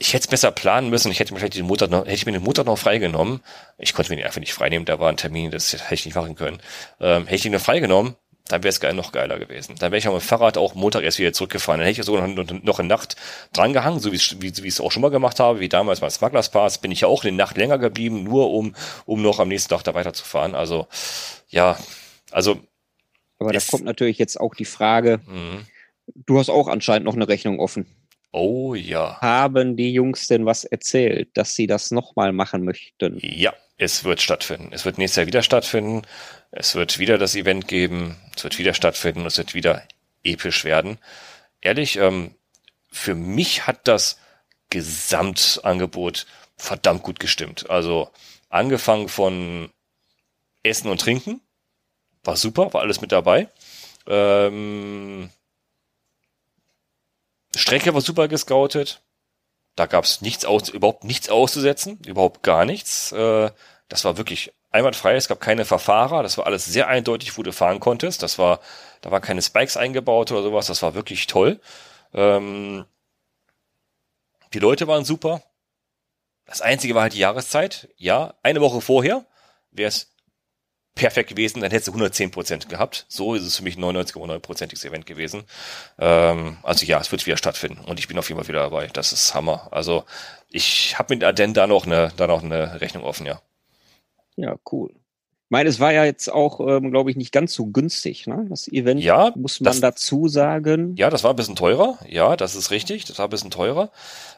A: ich hätte es besser planen müssen. Ich hätte mir vielleicht den Montag noch, hätte ich mir den Montag noch freigenommen. Ich konnte mir den einfach nicht freinehmen. Da war ein Termin, das hätte ich nicht machen können. Ähm, hätte ich ihn nur freigenommen, dann wäre es geil, noch geiler gewesen. Dann wäre ich auch mit dem Fahrrad auch Montag erst wieder zurückgefahren. Dann hätte ich sogar noch, noch in Nacht drangehangen, so wie, ich es auch schon mal gemacht habe, wie damals beim Smugglers Pass, bin ich ja auch in der Nacht länger geblieben, nur um, um noch am nächsten Tag da weiterzufahren. Also, ja, also.
B: Aber da kommt natürlich jetzt auch die Frage, mhm. Du hast auch anscheinend noch eine Rechnung offen.
A: Oh ja.
B: Haben die Jungs denn was erzählt, dass sie das nochmal machen möchten?
A: Ja, es wird stattfinden. Es wird nächstes Jahr wieder stattfinden. Es wird wieder das Event geben. Es wird wieder stattfinden. Es wird wieder episch werden. Ehrlich, ähm, für mich hat das Gesamtangebot verdammt gut gestimmt. Also angefangen von Essen und Trinken. War super, war alles mit dabei. Ähm, Strecke war super gescoutet. Da gab es nichts aus, überhaupt nichts auszusetzen, überhaupt gar nichts. Äh, das war wirklich einwandfrei. Es gab keine Verfahrer. Das war alles sehr eindeutig, wo du fahren konntest. Das war, da waren keine Spikes eingebaut oder sowas. Das war wirklich toll. Ähm, die Leute waren super. Das einzige war halt die Jahreszeit. Ja, eine Woche vorher wäre es perfekt gewesen, dann hättest du 110 Prozent gehabt. So ist es für mich ein 99,9-prozentiges Event gewesen. Ähm, also ja, es wird wieder stattfinden und ich bin auf jeden Fall wieder dabei. Das ist Hammer. Also ich habe mit Aden da noch eine, da noch eine Rechnung offen, ja.
B: Ja, cool. Ich meine, es war ja jetzt auch, ähm, glaube ich, nicht ganz so günstig, ne? Das Event
A: ja,
B: muss man das, dazu sagen.
A: Ja, das war ein bisschen teurer. Ja, das ist richtig. Das war ein bisschen teurer.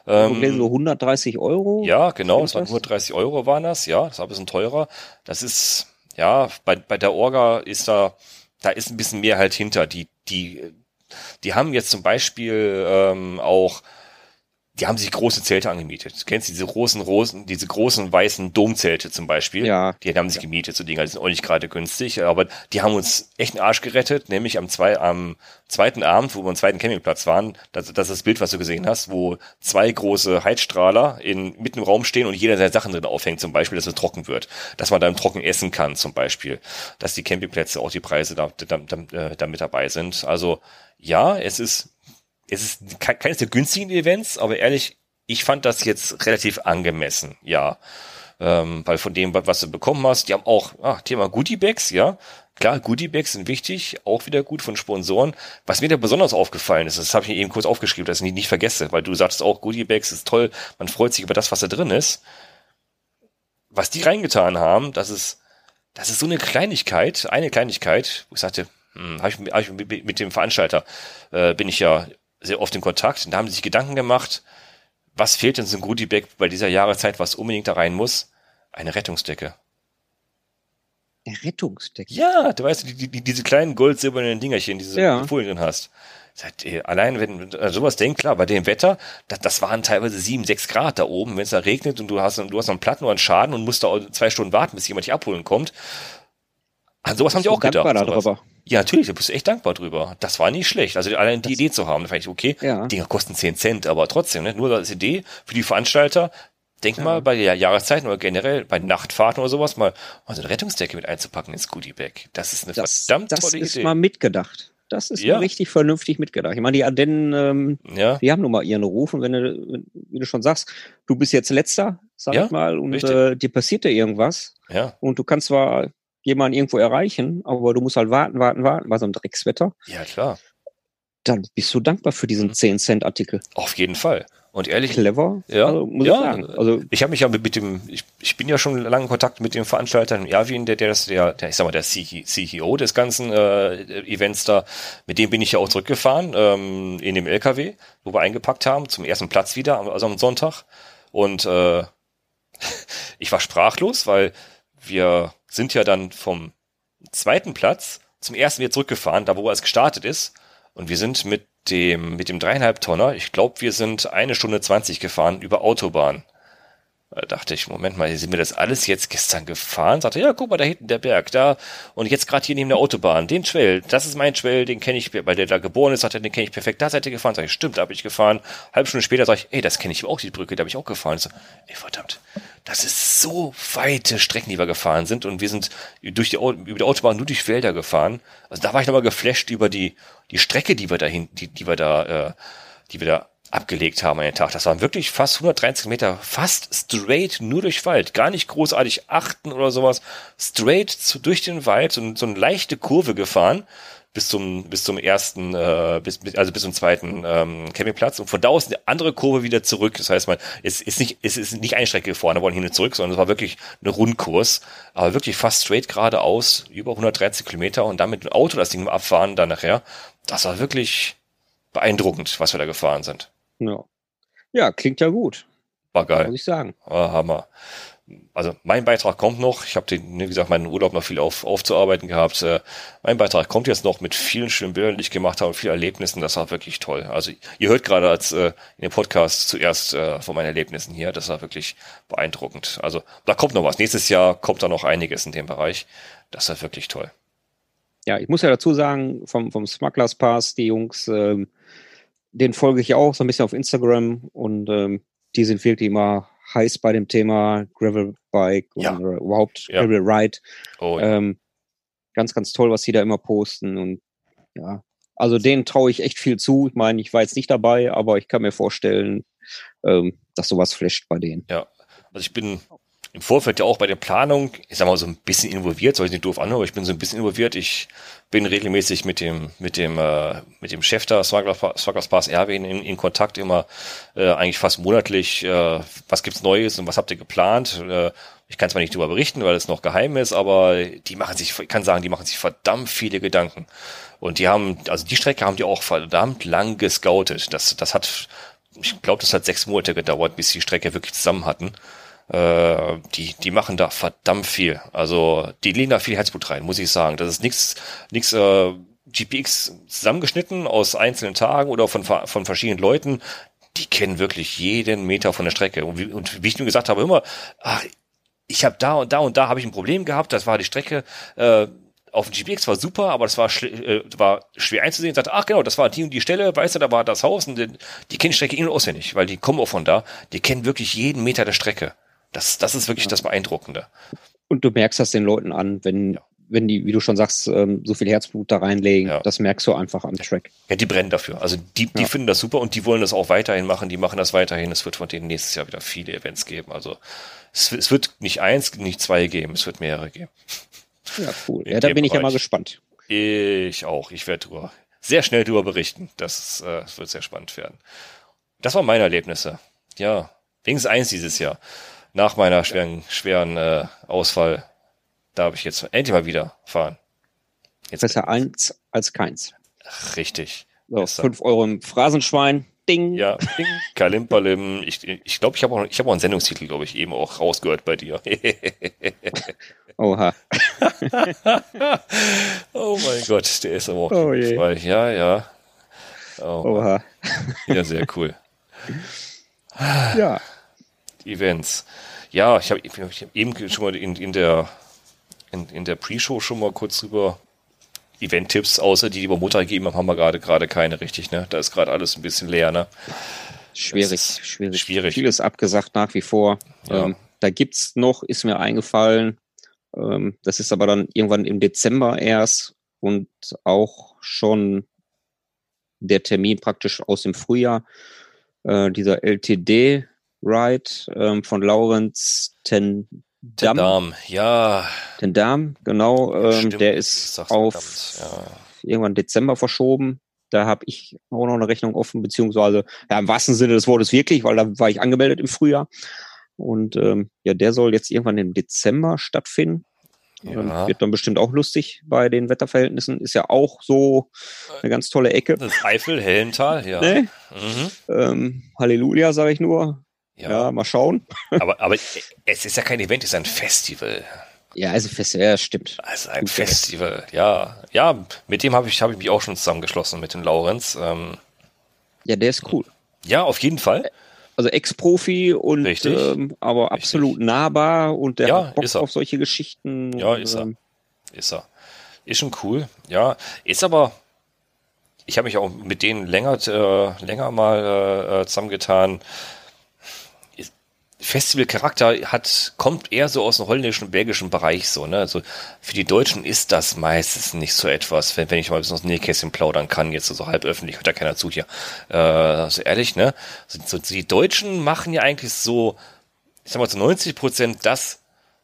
B: Ähm, so 130 Euro.
A: Ja, genau. Es waren 130 Euro waren das. Ja, das war ein bisschen teurer. Das ist, ja, bei, bei der Orga ist da, da ist ein bisschen mehr halt hinter. Die, die, die haben jetzt zum Beispiel ähm, auch die haben sich große Zelte angemietet. Du kennst diese großen Rosen, diese großen weißen Domzelte zum Beispiel.
B: Ja.
A: Die haben sich gemietet, so Dinger, die sind auch nicht gerade günstig, aber die haben uns echt einen Arsch gerettet, nämlich am, zwei, am zweiten Abend, wo wir am zweiten Campingplatz waren, das, das ist das Bild, was du gesehen hast, wo zwei große Heizstrahler in, mitten im Raum stehen und jeder seine Sachen drin aufhängt, zum Beispiel, dass es trocken wird. Dass man dann trocken essen kann, zum Beispiel. Dass die Campingplätze auch die Preise da, da, da, da mit dabei sind. Also, ja, es ist es ist keines der günstigen Events, aber ehrlich, ich fand das jetzt relativ angemessen, ja. Ähm, weil von dem, was du bekommen hast, die haben auch, ah, Thema Goodiebags, ja. Klar, Goodiebags sind wichtig, auch wieder gut von Sponsoren. Was mir da besonders aufgefallen ist, das habe ich eben kurz aufgeschrieben, dass ich nicht, nicht vergesse, weil du sagst auch, Goodiebags ist toll, man freut sich über das, was da drin ist. Was die reingetan haben, das ist, das ist so eine Kleinigkeit, eine Kleinigkeit, wo ich sagte, hm, hab ich, hab ich mit dem Veranstalter, äh, bin ich ja sehr oft in Kontakt und da haben sie sich Gedanken gemacht, was fehlt denn so ein Goodiebag bei dieser Jahreszeit, was unbedingt da rein muss? Eine Rettungsdecke.
B: Eine Rettungsdecke?
A: Ja, du weißt, die, die, diese kleinen gold-silbernen Dingerchen, diese ja. Folien drin hast. Allein wenn du sowas denkst, klar, bei dem Wetter, das, das waren teilweise sieben, sechs Grad da oben, wenn es da regnet und du hast, du hast noch einen Platten oder einen Schaden und musst da zwei Stunden warten, bis jemand dich abholen kommt. An sowas haben die auch gedacht. Darüber. Ja, natürlich, da bist du echt dankbar drüber. Das war nicht schlecht. Also allein die das Idee zu haben, da fand ich, okay, ja. Dinger kosten 10 Cent, aber trotzdem, ne, nur als Idee für die Veranstalter, denk ja. mal bei der Jahreszeit oder generell bei Nachtfahrten oder sowas mal, mal so eine Rettungsdecke mit einzupacken ins Goodie Bag. Das ist eine
B: das,
A: verdammt
B: das
A: tolle Idee.
B: Das ist mal mitgedacht. das ist
A: Ja.
B: richtig vernünftig mitgedacht. Ich meine, die Ardennen, ähm,
A: Ja,
B: die haben nun mal ihren Ruf und wenn du, wie du schon sagst, du bist jetzt letzter, sag
A: Ja,
B: ich mal, und äh, dir passiert da irgendwas
A: ja,
B: und du kannst zwar jemanden irgendwo erreichen, aber du musst halt warten, warten, warten bei so einem Dreckswetter,
A: ja, klar.
B: dann bist du dankbar für diesen 10-Cent-Artikel.
A: Auf jeden Fall. Und ehrlich,
B: Clever,
A: Ja,
B: also, muss
A: ja.
B: ich sagen. Also
A: Ich habe mich ja mit, dem, ich, ich bin ja schon lange in Kontakt mit dem Veranstalter in Erwin, der, der, ist der, der, ich sag mal, der CEO des ganzen äh, Events da, mit dem bin ich ja auch zurückgefahren, ähm, in dem LKW, wo wir eingepackt haben, zum ersten Platz wieder, also am Sonntag. Und äh, <laughs> ich war sprachlos, weil wir sind ja dann vom zweiten Platz zum ersten wieder zurückgefahren, da wo es gestartet ist. Und wir sind mit dem, mit dem dreieinhalb Tonner, ich glaube, wir sind eine Stunde zwanzig gefahren über Autobahn. Da dachte ich, Moment mal, sind wir das alles jetzt gestern gefahren? Sagte, ja, guck mal, da hinten der Berg, da. Und jetzt gerade hier neben der Autobahn, den Schwell, das ist mein Schwell, den kenne ich, weil der da geboren ist, sagt er, den kenne ich perfekt, da seid ihr gefahren. Sag ich, stimmt, da habe ich gefahren. Halbe Stunde später sage ich, ey, das kenne ich auch, die Brücke, da habe ich auch gefahren. So, ey, verdammt, das ist so weite Strecken, die wir gefahren sind und wir sind durch die, über die Autobahn nur durch Wälder gefahren. Also da war ich nochmal geflasht über die, die Strecke, die wir dahin, die, die wir da, äh, die wir da abgelegt haben an den Tag. Das waren wirklich fast 130 Meter, fast straight nur durch Wald. Gar nicht großartig achten oder sowas. Straight zu, durch den Wald, so, so eine leichte Kurve gefahren bis zum bis zum ersten äh, bis, bis also bis zum zweiten ähm, Campingplatz und von da aus eine andere Kurve wieder zurück. Das heißt, man es ist nicht es ist nicht eine Strecke gefahren, wollen hin und zurück, sondern es war wirklich eine Rundkurs, aber wirklich fast straight geradeaus über 130 Kilometer und damit ein Auto das Ding abfahren dann nachher. Das war wirklich beeindruckend, was wir da gefahren sind.
B: Ja. ja, klingt ja gut,
A: War geil.
B: muss ich sagen.
A: Ah, Hammer. Also mein Beitrag kommt noch. Ich habe wie gesagt, meinen Urlaub noch viel auf, aufzuarbeiten gehabt. Äh, mein Beitrag kommt jetzt noch mit vielen schönen Bildern, die ich gemacht habe, vielen Erlebnissen. Das war wirklich toll. Also ihr hört gerade als äh, in dem Podcast zuerst äh, von meinen Erlebnissen hier. Das war wirklich beeindruckend. Also da kommt noch was. Nächstes Jahr kommt da noch einiges in dem Bereich. Das war wirklich toll.
B: Ja, ich muss ja dazu sagen, vom, vom Smugglers Pass, die Jungs, ähm, den folge ich auch so ein bisschen auf Instagram und ähm, die sind wirklich immer heiß bei dem Thema Gravelbike
A: Ja.
B: und äh, überhaupt
A: Ja.
B: Gravel Ride.
A: Oh, ja.
B: Ähm, ganz, ganz toll, was die da immer posten und ja, also denen traue ich echt viel zu. Ich meine, ich war jetzt nicht dabei, aber ich kann mir vorstellen, ähm, dass sowas flasht bei denen.
A: Also ich bin im Vorfeld ja auch bei der Planung, ich sag mal so ein bisschen involviert, soll ich nicht doof anhören, aber ich bin so ein bisschen involviert. Ich bin regelmäßig mit dem mit dem äh, mit dem Chef da Swagglers Pass Erwin in, in Kontakt immer äh, eigentlich fast monatlich. Äh, was gibt's Neues und was habt ihr geplant? Äh, ich kann zwar nicht darüber berichten, weil es noch geheim ist, aber die machen sich, ich kann sagen, die machen sich verdammt viele Gedanken. Und die haben, also die Strecke haben die auch verdammt lang gescoutet. Das, das hat, ich glaube, das hat sechs Monate gedauert, bis die Strecke wirklich zusammen hatten. Äh, die, die machen da verdammt viel. Also die legen da viel Herzblut rein, muss ich sagen. Das ist nichts, nichts äh, GPX zusammengeschnitten aus einzelnen Tagen oder von, von verschiedenen Leuten. Die kennen wirklich jeden Meter von der Strecke. Und wie, und wie ich nur gesagt habe, immer, ach, ich habe da und da und da habe ich ein Problem gehabt. Das war die Strecke. Äh, auf dem GPX war super, aber das war, schl- äh, war schwer einzusehen. Sagte, ach genau, das war die und die Stelle, weißt du, da war das Haus und die, die kennen die Strecke in- und auswendig, weil die kommen auch von da. Die kennen wirklich jeden Meter der Strecke. Das, das ist wirklich das Beeindruckende.
B: Und du merkst das den Leuten an, wenn,
A: Ja.
B: wenn die, wie du schon sagst, ähm, so viel Herzblut da reinlegen.
A: Ja.
B: Das merkst du einfach am Track.
A: Ja, die brennen dafür. Also die, die
B: Ja.
A: finden das super und die wollen das auch weiterhin machen. Die machen das weiterhin. Es wird von denen nächstes Jahr wieder viele Events geben. Also es, es wird nicht eins, nicht zwei geben. Es wird mehrere geben.
B: Ja, cool.
A: In
B: Ja, da bin ich ja mal
A: Bereich.
B: gespannt.
A: Ich auch. Ich werde drüber, sehr schnell drüber berichten. Das, äh, das wird sehr spannend werden. Das waren meine Erlebnisse. Ja, wenigstens eins dieses Jahr. Nach meiner schweren, schweren äh, Ausfall darf ich jetzt endlich mal wieder fahren. Jetzt
B: Besser eins als keins.
A: richtig.
B: So,
A: Besser.
B: fünf Euro im Phrasenschwein. Ding.
A: Ja, <laughs> Ding, Kalimbalim. Ich glaube, ich, glaub, ich habe auch, ich hab auch einen Sendungstitel, glaube ich, eben auch rausgehört bei dir. <laughs>
B: Oha. <laughs>
A: oh mein Gott, der ist aber auch
B: Oh je.
A: frei. Ja, ja. Oh,
B: Oha.
A: ja, sehr cool.
B: Ja.
A: Events. Ja, ich habe hab eben schon mal in, in der in, in der Pre-Show schon mal kurz drüber Event-Tipps, außer die, die wir Montag gegeben haben, haben wir gerade gerade keine richtig, ne? Da ist gerade alles ein bisschen leer, ne?
B: Schwierig, schwierig.
A: schwierig.
B: Vieles abgesagt nach wie vor.
A: Ja.
B: Ähm, da gibt's noch, ist mir eingefallen. Ähm, das ist aber dann irgendwann im Dezember erst. und auch schon der Termin praktisch aus dem Frühjahr, äh, dieser LTD-Ride ähm, von Laurenz Ten
A: Dam. Dam, ja.
B: Den Dam, genau. Ähm, der ist auf ja. irgendwann Dezember verschoben. Da habe ich auch noch eine Rechnung offen, beziehungsweise ja, im wahrsten Sinne des Wortes wirklich, weil da war ich angemeldet im Frühjahr. Und ähm, ja, der soll jetzt irgendwann im Dezember stattfinden. Ja. Wird dann bestimmt auch lustig bei den Wetterverhältnissen. Ist ja auch so eine ganz tolle Ecke.
A: Das Eifel, Hellental, ja. Ne?
B: Mhm. Ähm, Halleluja, sage ich nur. Ja. ja. mal schauen. <laughs>
A: Aber, aber es ist ja kein Event, es ist ein Festival.
B: Ja, also Festival, ja, stimmt.
A: Also ein Gut Festival, ja. Ja, mit dem habe ich, hab ich mich auch schon zusammengeschlossen, mit dem Laurenz. Ähm,
B: ja, der ist cool.
A: Ja, auf jeden Fall.
B: Also Ex-Profi und ähm, aber Richtig. absolut nahbar und der ja, hat Bock auf solche Geschichten.
A: Ja, ist er. Ähm, ist er. Ist schon cool. Ja, ist aber. Ich habe mich auch mit denen länger, äh, länger mal äh, zusammengetan. Festivalcharakter hat, kommt eher so aus dem holländischen, belgischen Bereich so, ne? Also für die Deutschen ist das meistens nicht so etwas, wenn, wenn ich mal ein bisschen aus Nähkästchen plaudern kann, jetzt so halb öffentlich, hört ja keiner zu hier. Äh, so ehrlich, ne? So, so, die Deutschen machen ja eigentlich so, ich sag mal, zu 90 Prozent das,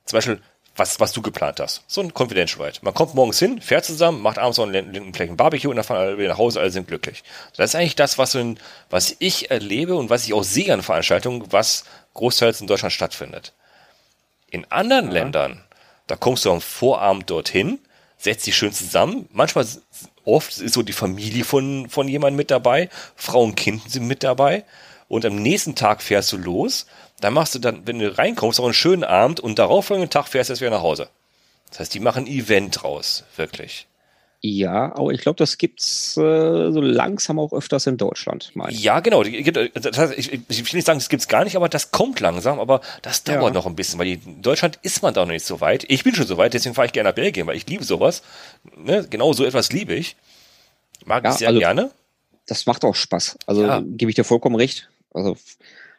A: zum Beispiel, was, was du geplant hast. So ein Confidential Ride. Man kommt morgens hin, fährt zusammen, macht abends noch einen, vielleicht ein Barbecue und dann fahren alle wieder nach Hause, alle sind glücklich. Das ist eigentlich das, was, in, was ich erlebe und was ich auch sehe an Veranstaltungen, was großteils in Deutschland stattfindet. In anderen ja. Ländern, da kommst du am Vorabend dorthin, setzt dich schön zusammen. Manchmal, oft ist so die Familie von, von jemandem mit dabei, Frau und Kind sind mit dabei. Und am nächsten Tag fährst du los. Dann machst du dann, wenn du reinkommst, auch einen schönen Abend und darauffolgenden Tag fährst du erst wieder nach Hause. Das heißt, die machen ein Event raus, wirklich.
B: Ja, aber ich glaube, das gibt's äh, so langsam auch öfters in Deutschland.
A: Mein. Ja, genau. Das heißt, ich, ich will nicht sagen, das gibt's gar nicht, aber das kommt langsam, aber das dauert ja. noch ein bisschen, weil in Deutschland ist man da noch nicht so weit. Ich bin schon so weit, deswegen fahre ich gerne nach Belgien, weil ich liebe sowas. Ne? Genau so etwas liebe ich. Mag ja, ich sehr also, gerne.
B: Das macht auch Spaß. Also ja. gebe ich dir vollkommen recht. Also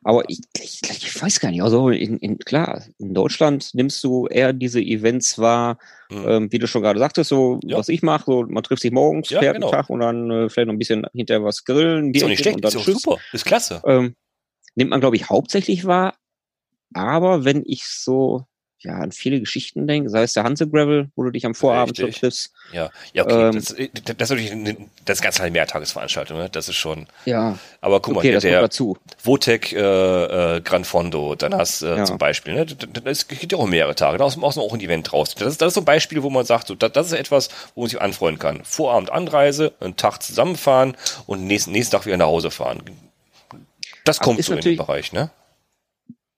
B: aber ich, ich, ich weiß gar nicht, also in, in, klar, in Deutschland nimmst du eher diese Events wahr, mhm. ähm, wie du schon gerade sagtest, so ja. was ich mache, so man trifft sich morgens, ja, fährt genau. einen Tag und dann äh, vielleicht noch ein bisschen hinterher was grillen.
A: Ist auch nicht schlecht, und dann ist super, ist klasse.
B: Ähm, nimmt man, glaube ich, hauptsächlich wahr. Aber wenn ich so ja, an viele Geschichten denke, sei es der Hanse Gravel, wo du dich am Vorabend so triffst.
A: Ja, ja, okay. Ähm, das, äh, das, ist natürlich das ist ganz halt Mehrtagesveranstaltung, ne? Das ist schon.
B: Ja.
A: Aber guck okay, mal, der, der Votec äh, äh, Gran Fondo, dann hast äh, ja. zum Beispiel, ne? Das geht ja auch mehrere Tage. Da ist auch ein Event draus. Das ist, das ist so ein Beispiel, wo man sagt, so, das, das ist etwas, wo man sich anfreunden kann. Vorabend Anreise, einen Tag zusammenfahren und nächsten, nächsten Tag wieder nach Hause fahren. Das kommt so in den Bereich, ne?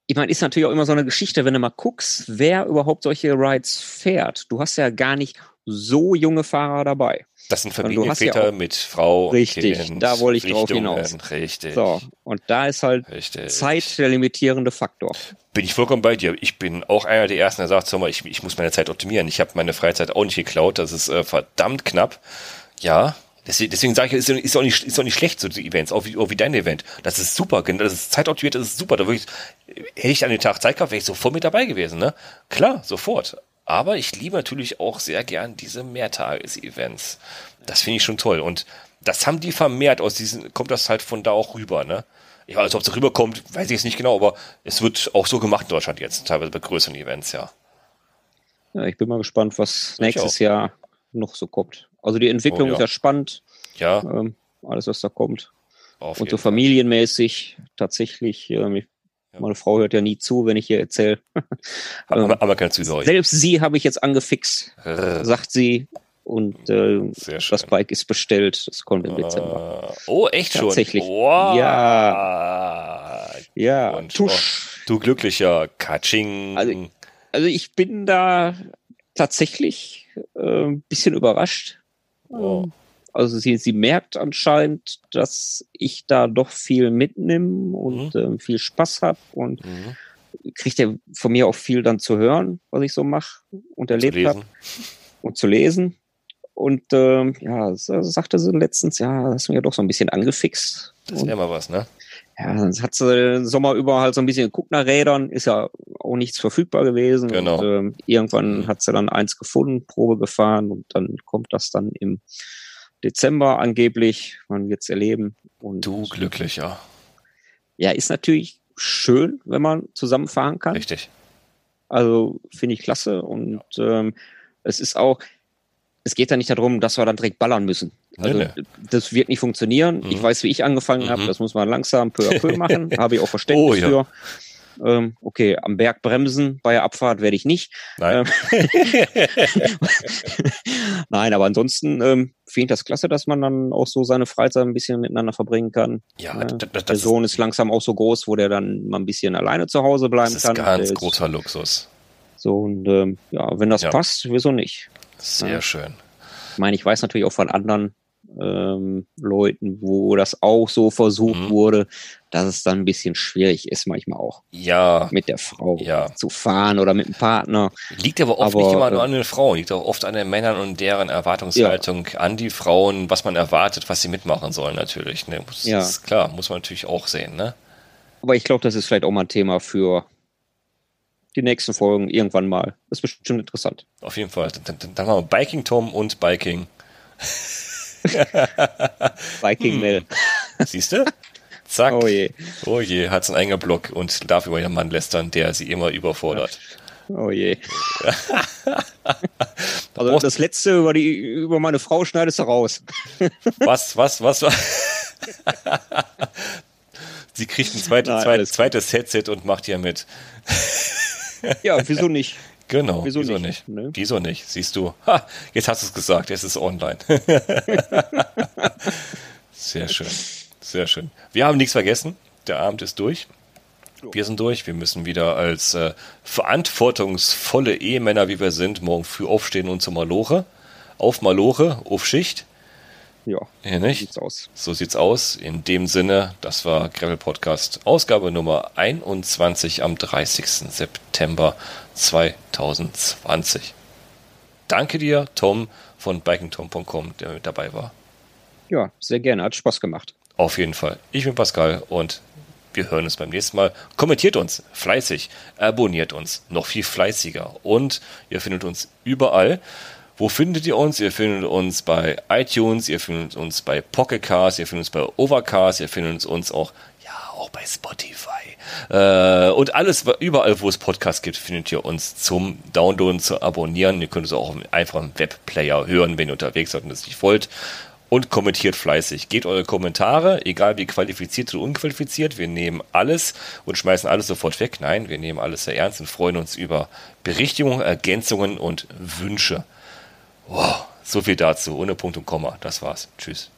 B: Ich meine, ist natürlich auch immer so eine Geschichte, wenn du mal guckst, wer überhaupt solche Rides fährt. Du hast ja gar nicht so junge Fahrer dabei.
A: Das sind Familienväter ja mit Frau.
B: Richtig, kind, da wollte ich drauf hinaus.
A: Richtig.
B: So, und da ist halt richtig. Zeit der limitierende Faktor.
A: Bin ich vollkommen bei dir. Ich bin auch einer der Ersten, der sagt, sag mal, ich, ich muss meine Zeit optimieren. Ich habe meine Freizeit auch nicht geklaut. Das ist äh, verdammt knapp. Ja, Deswegen, deswegen sage ich, ist, ist, auch nicht, ist auch nicht schlecht, so die Events, auch wie, auch wie dein Event. Das ist super, das ist zeitoptimiert, das ist super. Da wirklich, hätte ich an den Tag Zeit gehabt, wäre ich sofort mit dabei gewesen, ne? Klar, sofort. Aber ich liebe natürlich auch sehr gern diese Mehrtages-Events. Das finde ich schon toll. Und das haben die vermehrt aus diesen, kommt das halt von da auch rüber, ne? Ich weiß, ob es rüberkommt, weiß ich jetzt nicht genau, aber es wird auch so gemacht in Deutschland jetzt, teilweise bei größeren Events, ja.
B: Ja, ich bin mal gespannt, was ich nächstes auch. Jahr noch so kommt. Also die Entwicklung oh, ja. ist ja spannend.
A: Ja.
B: Ähm, alles, was da kommt. Auf und so familienmäßig tatsächlich, ähm, ja. meine Frau hört ja nie zu, wenn ich hier erzähle. <laughs>
A: aber, ähm, aber kannst du
B: Selbst sie habe ich jetzt angefixt, sagt sie. Und äh, das Bike ist bestellt. Das kommt im Dezember.
A: Uh, oh, echt schon?
B: Tatsächlich.
A: Wow.
B: Ja. Ja.
A: Und, Tusch. Oh, du glücklicher Katsching.
B: Also, also ich bin da tatsächlich äh, ein bisschen überrascht. Oh. Also sie, sie merkt anscheinend, dass ich da doch viel mitnehme und mhm. ähm, viel Spaß habe und mhm. kriegt ja von mir auch viel dann zu hören, was ich so mache und erlebt habe und zu lesen. Und ähm, ja, sagte sie letztens, ja, das ist mir ja doch so ein bisschen angefixt.
A: Das ist ja immer was, ne?
B: Ja, dann hat sie den Sommer über halt so ein bisschen geguckt nach Rädern, ist ja auch nichts verfügbar gewesen.
A: Genau.
B: Und, ähm, irgendwann hat sie dann eins gefunden, Probe gefahren und dann kommt das dann im Dezember angeblich. Man wird es erleben. Und
A: Du glücklicher.
B: ja, ist natürlich schön, wenn man zusammen fahren kann.
A: Richtig.
B: Also finde ich klasse. Und ähm, es ist auch, es geht da nicht darum, dass wir dann direkt ballern müssen.
A: Nee,
B: Also
A: nee.
B: das wird nicht funktionieren.
A: Mhm.
B: Ich weiß, wie ich angefangen habe.
A: Mhm.
B: Das muss man langsam peu à peu <laughs> machen. Habe ich auch Verständnis
A: Oh, ja.
B: für. Ähm, okay, am Berg bremsen bei der Abfahrt werde ich nicht.
A: Nein. <laughs>
B: Nein, aber ansonsten ähm, finde ich das klasse, dass man dann auch so seine Freizeit ein bisschen miteinander verbringen kann.
A: ja,
B: Ja,
A: d- d-
B: Der
A: das,
B: Sohn ist langsam auch so groß, wo der dann mal ein bisschen alleine zu Hause
A: das
B: bleiben
A: ist
B: kann.
A: ganz
B: Der
A: großer Luxus.
B: So und ähm, ja, wenn das
A: Ja.
B: passt, wieso nicht?
A: Sehr
B: Ja.
A: schön.
B: Ich meine, ich weiß natürlich auch von anderen ähm, Leuten, wo das auch so versucht
A: Mhm.
B: wurde, dass es dann ein bisschen schwierig ist, manchmal auch
A: Ja,
B: mit der Frau
A: Ja.
B: zu fahren oder mit dem Partner.
A: liegt aber oft
B: Aber,
A: nicht immer nur
B: äh,
A: an den Frauen, liegt auch oft an den Männern und deren Erwartungshaltung an die Frauen, was man erwartet, was sie mitmachen sollen natürlich. Ne? Das
B: Ja.
A: ist klar, muss man natürlich auch sehen. Ne?
B: Aber ich glaube, das ist vielleicht auch mal ein Thema für die nächsten Folgen irgendwann mal. Das ist bestimmt interessant.
A: Auf jeden Fall. Dann, dann, dann haben wir Biking Tom und Biking. <laughs> <laughs>
B: Viking Mel.
A: Siehst du? Zack.
B: Oh je.
A: Oh je, hat einen eigenen Blog und darf über ihren Mann lästern, der sie immer überfordert.
B: Oh je. <laughs> also das letzte über die über meine Frau schneidest du raus. <laughs>
A: Was, was, was? was? sie kriegt ein zweites,
B: Nein,
A: zweites, zweites Headset und macht hier mit.
B: Ja, wieso nicht?
A: Genau.
B: Wieso
A: Wieso,
B: nicht,
A: nicht?
B: ne?
A: Wieso nicht? Siehst du? Ha, jetzt hast du es gesagt, jetzt ist es online. <laughs> Sehr schön. Sehr schön. Wir haben nichts vergessen. Der Abend ist durch. Wir sind durch. Wir müssen wieder als äh, verantwortungsvolle Ehemänner, wie wir sind, morgen früh aufstehen und zum Maloche. Auf Maloche, auf Schicht.
B: Ja,
A: Hier nicht.
B: sieht's aus.
A: So sieht's aus. In dem Sinne, das war Gravel Podcast Ausgabe Nummer 21 am 30. September 2020. Danke dir, Tom von bikingtom.com, der mit dabei war.
B: Ja, sehr gerne. Hat Spaß gemacht.
A: Auf jeden Fall. Ich bin Pascal und wir hören uns beim nächsten Mal. Kommentiert uns fleißig, abonniert uns noch viel fleißiger und ihr findet uns überall. Wo findet ihr uns? Ihr findet uns bei iTunes, ihr findet uns bei Pocket Cast, ihr findet uns bei Overcast, ihr findet uns auch, ja, auch bei Spotify. Äh, und alles, überall, wo es Podcasts gibt, findet ihr uns zum Downloaden, zu abonnieren. Ihr könnt es auch einfach im Webplayer hören, wenn ihr unterwegs seid und es nicht wollt und kommentiert fleißig. Gebt eure Kommentare, egal wie qualifiziert oder unqualifiziert. Wir nehmen alles und schmeißen alles sofort weg. Nein, wir nehmen alles sehr ernst und freuen uns über Berichtigungen, Ergänzungen und Wünsche. Wow, so viel dazu, ohne Punkt und Komma. Das war's. Tschüss.